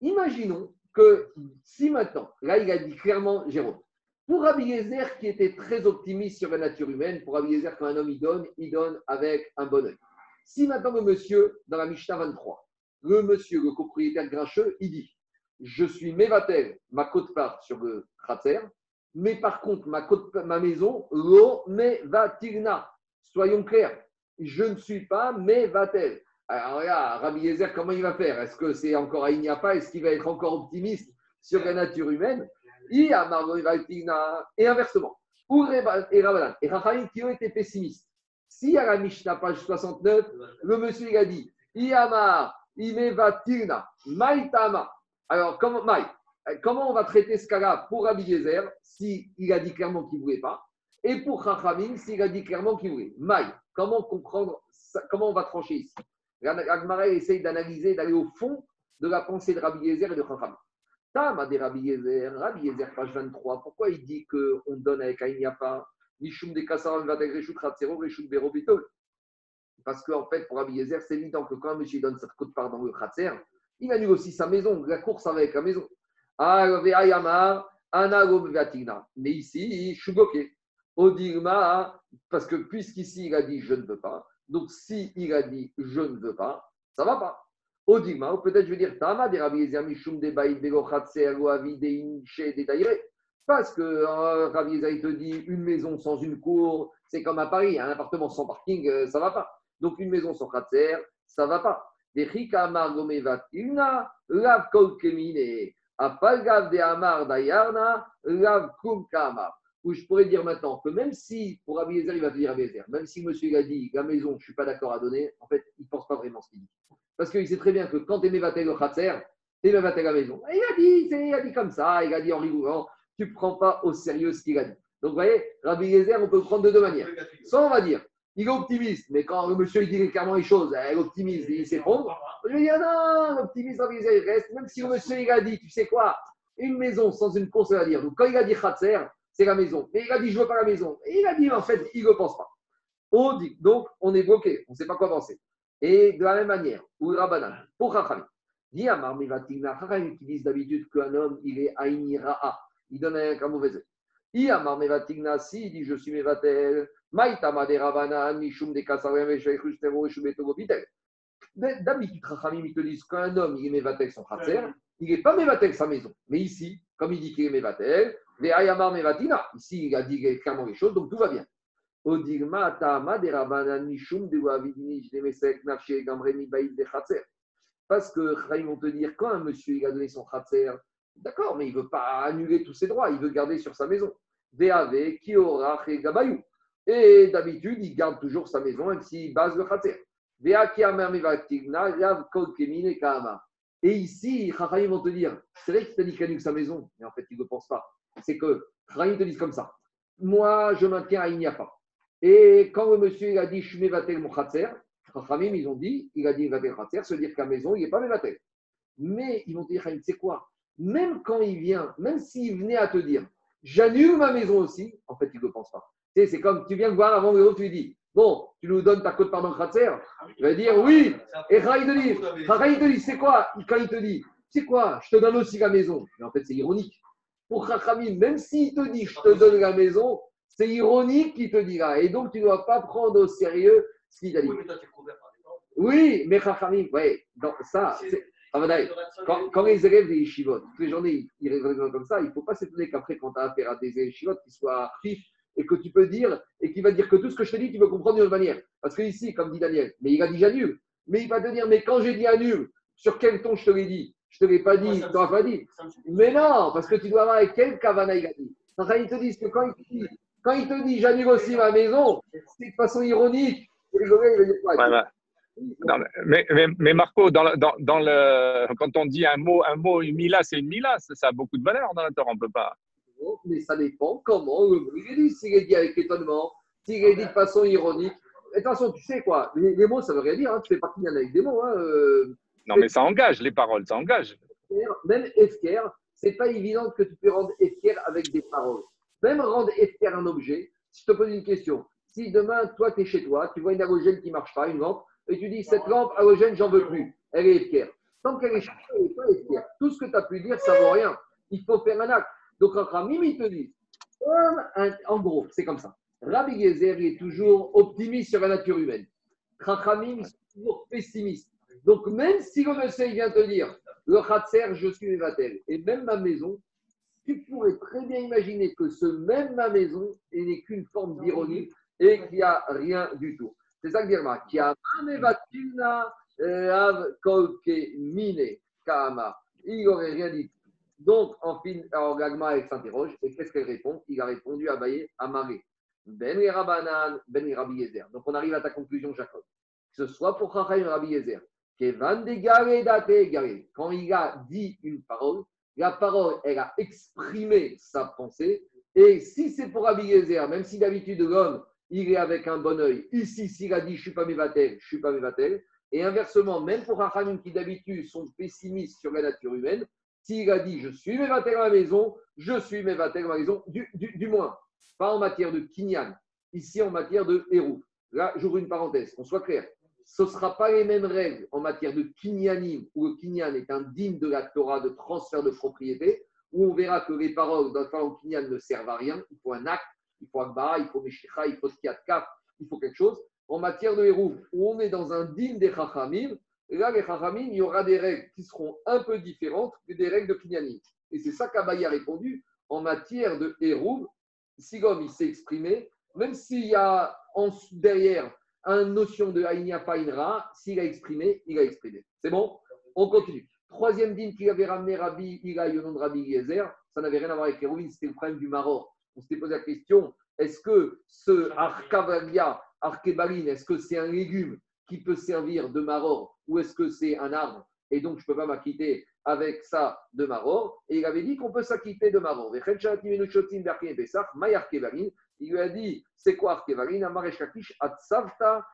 Imaginons que si maintenant, là il a dit clairement Jérôme, pour Rabbi Yezer qui était très optimiste sur la nature humaine, pour Rabbi Yezer quand un homme il donne, il donne avec un bon oeil. Si maintenant le monsieur, dans la Mishnah 23, le monsieur, le propriétaire grincheux, il dit Je suis Mevatel, ma côte part sur le cratère, mais par contre, ma, côte, ma maison, lo Mevatilna. Soyons clairs, je ne suis pas Mevatel. Alors là, Rabbi Yezer, comment il va faire? Est-ce que c'est encore à pas Est-ce qu'il va être encore optimiste sur la nature humaine? Et inversement. Et Rabbanan. Et Raphaël qui ont été pessimistes. Si à la Mishnah, page 69, le monsieur il a dit Iyamar, Imevatirna, Maïtama. Alors, comment, Maï, comment on va traiter ce cas-là pour Rabbi Yezer, s'il a dit clairement qu'il ne voulait pas, et pour Chachamim, s'il a dit clairement qu'il voulait Maï, comment comprendre, comment on va trancher ici? Agmara essaye d'analyser, d'aller au fond de la pensée de Rabbi Yezer et de Chachamim. Tama de Rabbi Yezer, Rabbi page 23, pourquoi il dit qu'on donne avec Aïniapa Mishum de Kassaram Reshut Ratzero Reshut Berobitol Parce qu'en fait, pour Rabbi Yezer, c'est évident que quand un monsieur donne cette côte part dans le Khatser, il annule aussi sa maison, la course avec la maison. Mais ici, je suis bloqué. Odigma, parce que puisqu'ici il a dit je ne veux pas, donc si il a dit je ne veux pas, ça ne va pas. Odigma, ou peut-être je veux dire Tama de Rabbi Yezer parce que euh, Rabbi te dit une maison sans une cour, c'est comme à Paris, un appartement sans parking, euh, ça va pas. Donc une maison sans khatser, ça ne va pas. Des Vatina, lav kol kemine, apalgav de amar dayarna, lav kum kamar. Où je pourrais dire maintenant que même si, pour Rabbi il va te dire Rabbi même si monsieur a dit la maison, je ne suis pas d'accord à donner, en fait, il ne pense pas vraiment ce qu'il dit. Parce qu'il sait très bien que quand tu es mévatel le khatser, tu es mévatel la maison. Et il a dit, il a dit comme ça, il a dit en rigourant tu ne prends pas au sérieux ce qu'il a dit. Donc, vous voyez, Rabbi Yezer, on peut le prendre de deux manières. Soit on va dire, il est optimiste, mais quand le monsieur il dit clairement les choses, il est optimiste il s'effondre, je vais dire non, l'optimiste, Rabbi Yezer, il reste, même si le monsieur il a dit, tu sais quoi, une maison sans une course, va dire. Donc, quand il a dit Khatser, c'est la maison. Mais il a dit, je veux pas la maison. Et il a dit, en fait, il ne pense pas. On dit, donc, on est bloqué, on ne sait pas quoi penser. Et de la même manière, ou Rabbanan, pour Chacham, dit Amar Mivatina, Chacham qui disent d'habitude qu'un homme, il est Aïnira'a il donne un, mauvais œil. Iamar Mevatigna, si il dit je suis Mevatel, Maïtama de Ravanan, Mishum de Kasarem, Eshvechustero, Eshubetogo Pitel. D'habitude, Rachamim, ils te disent qu'un homme, il est Mevatel son khatser, il n'est pas Mevatel sa maison. Mais ici, comme il dit qu'il est Mevatel, les Ayamar Mevatina, ici, il a dit clairement les choses, donc tout va bien. Odigma, Tama de Ravanan, Mishum de Wavidini, Mesek, Nafshe, Gamreni, Baïd de Khatser. Parce que Chaim vont te dire, quand un monsieur il a donné son khatser, D'accord, mais il ne veut pas annuler tous ses droits, il veut garder sur sa maison. Et Gabayou. Et d'habitude, il garde toujours sa maison, même s'il base le khater. Et ici, Chachayim vont te dire, c'est vrai qu'il t'a dit qu'il annule sa maison, mais en fait, il ne pense pas. C'est que Chachayim te dit comme ça. Moi, je maintiens à il n'y a pas. Et quand le monsieur il a dit, je suis mévatel mon khatser, Chachamim, ils ont dit, il a dit mévatel khatser, se dire qu'à maison, il n'est pas mévatel. Mais ils vont te dire, c'est quoi? Même quand il vient, même s'il venait à te dire, j'annule ma maison aussi, en fait, il ne le pense pas. Tu sais, c'est comme tu viens me voir avant le tu lui dis, bon, tu nous donnes ta côte pardon Kratzer Il va dire oui. Et Raï dit, c'est quoi? Quand il te dit, c'est quoi? Je te donne aussi la maison. Mais en fait, c'est ironique. Pour Chachamim, même s'il te dit, je te donne la maison, c'est ironique qu'il te là. Et donc, tu ne dois pas prendre au sérieux ce qu'il t'a dit. Oui, mais Chachamim, ouais, ça, quand, quand, les élèves des yeshivot, toutes les journées, ils raisonnent comme ça, il ne faut pas s'étonner qu'après, quand tu as affaire à des yeshivot qui soient fifs et que tu peux dire, et qui va dire que tout ce que je te dis, tu peux comprendre d'une autre manière. Parce que ici, comme dit Daniel, mais il a dit j'annule. Mais il va te dire, mais quand j'ai dit annule, sur quel ton je te l'ai dit? Je ne te l'ai pas dit, tu n'auras pas dit. Mais non, parce que tu dois avoir avec quel kavana il a dit. ils te disent que quand il te dit, quand il te dit j'annule aussi ma maison, c'est de façon ironique. Et il va dire quoi? Mais, mais, mais, Marco, dans, dans, dans, le, quand on dit un mot, un mot, une mila, c'est une mila, ça, a beaucoup de valeur dans la Torah, on ne peut pas. Mais ça dépend comment il est dit. S'il est dit avec étonnement, s'il est dit de façon ironique. Attention, tu sais quoi, les, mots, ça ne veut rien dire. Hein, tu fais partie d'un avec des mots. Hein, euh, Non, mais ça engage, les paroles, ça engage. Même Efker, c'est pas évident que tu peux rendre Efker avec des paroles. Même rendre Efker un objet, si je te pose une question, si demain, toi, tu es chez toi, tu vois une halogène qui ne marche pas, une lampe, et tu dis, cette lampe halogène, j'en veux plus, elle est Efker. Tant qu'elle est toi, elle n'est pas. Tout ce que tu as pu dire, ça ne vaut rien. Il faut faire un acte. Donc, Rachamim, il te dit, en gros, c'est comme ça. Rabbi Gezer est toujours optimiste sur la nature humaine. Rachamim, est toujours pessimiste. Donc, même si le monsieur vient te dire, le Khatser, je suis Evatel, et même ma maison, tu pourrais très bien imaginer que ce même ma maison n'est qu'une forme d'ironie et qu'il n'y a rien du tout. C'est ça que a mine kama. Il n'aurait rien dit. Donc, en fin, alors Gagma s'interroge et qu'est-ce qu'elle répond? Il a répondu à Baye, à Maré. Ben Rabanan, Ben Rabbi Yezer. Donc, on arrive à ta conclusion, Jacob. Que ce soit pour Chachai Rabbi Yezer, quand il a dit une parole, la parole, elle a exprimé sa pensée. Et si c'est pour Rabbi Yezer, même si d'habitude l'homme, il est avec un bon oeil, ici, s'il a dit je ne suis pas mévatel, je ne suis pas mévatel. Et inversement, même pour Rachamim qui d'habitude sont pessimistes sur la nature humaine, s'il a dit je suis mévatel à la maison, je suis mévatel à la maison, du, du, moins, pas en matière de kinyan, ici en matière de héros. Là, j'ouvre une parenthèse, qu'on soit clair ce ne sera pas les mêmes règles en matière de kinyanim, où le kinyan est un digne de la Torah de transfert de propriété, où on verra que les paroles d'un kinyan ne servent à rien. Il faut un acte, il faut bar, il faut meshicha, il faut kaf, il faut quelque chose. En matière de héros, où on est dans un digne des chachamim, là, les chachamim, il y aura des règles qui seront un peu différentes que des règles de kinyanim. Et c'est ça qu'Abaye a répondu. En matière de héros, si l'homme il s'est exprimé, même s'il y a en, derrière une notion de Aïnia Fainra, s'il a exprimé, il a exprimé. C'est bon? On continue. Troisième dîme qu'il avait ramené Rabbi Ila au nom de Rabbi Yezer, ça n'avait rien à voir avec les c'était le problème du Maror. On s'était posé la question est-ce que ce Arkavalia, Arkebaline, est-ce que c'est un légume qui peut servir de Maror ou est-ce que c'est un arbre? Et donc je ne peux pas m'acquitter avec ça de Maror. Et il avait dit qu'on peut s'acquitter de Maror. Il lui a dit c'est quoi Atsavta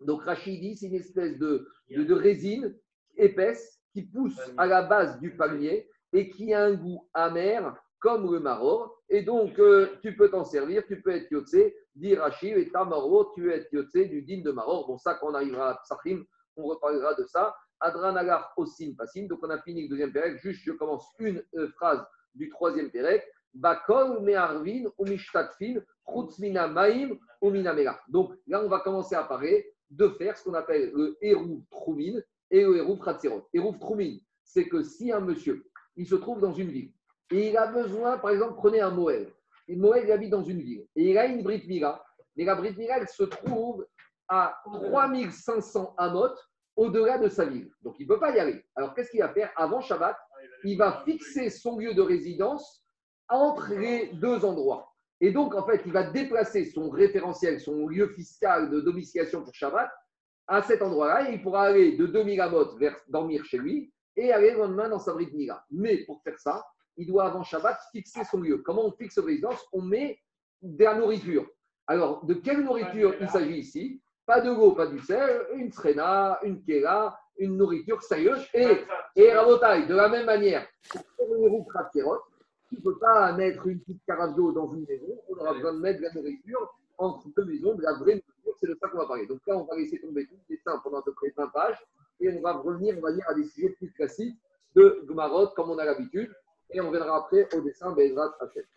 Donc Rachid dit c'est une espèce de, de, résine épaisse qui pousse à la base du palmier et qui a un goût amer comme le maror. Et donc, euh, tu peux t'en servir, tu peux être yotzé, dit Rachid, et ta maror, tu es yotzé du din de maror. Bon, ça, quand on arrivera à Psachim, on reparlera de ça. Adranagar osin pasim. Donc, on a fini le deuxième pérec. Juste, je commence une euh, phrase du troisième pérec. Bakol me'arvin maim ou Donc là, on va commencer à parler de faire ce qu'on appelle le hérouv troumin et le hérouv khatzerot. Hérouv troumin, c'est que si un monsieur, il se trouve dans une ville et il a besoin, par exemple, prenez un Moël. Moël, habite dans une ville et il a une Brit Mila. Mais la Brit Mila, elle se trouve à 3500 amot au-delà de sa ville. Donc, il ne peut pas y aller. Alors, qu'est-ce qu'il va faire Avant Shabbat, il va fixer son lieu de résidence entre les deux endroits. Et donc, en fait, il va déplacer son référentiel, son lieu fiscal de domiciliation pour Shabbat à cet endroit-là et il pourra aller de 2000 amot vers dormir chez lui et aller le lendemain dans sa bride Mila. Mais pour faire ça, il doit avant Shabbat fixer son lieu. Comment on fixe résidence On met de la nourriture. Alors, de quelle nourriture il s'agit ici? Pas de l'eau, pas du sel, une srena, une kera, une nourriture sérieuse. Et, et de la même manière, pour le tu ne peux pas mettre une petite carafe d'eau dans une maison. On aura besoin de mettre de la nourriture entre deux maisons, de la vraie nourriture. C'est de ça qu'on va parler. Donc là, on va laisser tomber tout le dessin pendant à peu près 20 pages et on va revenir, on va dire, à des sujets plus classiques de Gmarot, comme on a l'habitude. Et on viendra après au dessin Bezrat Hachem.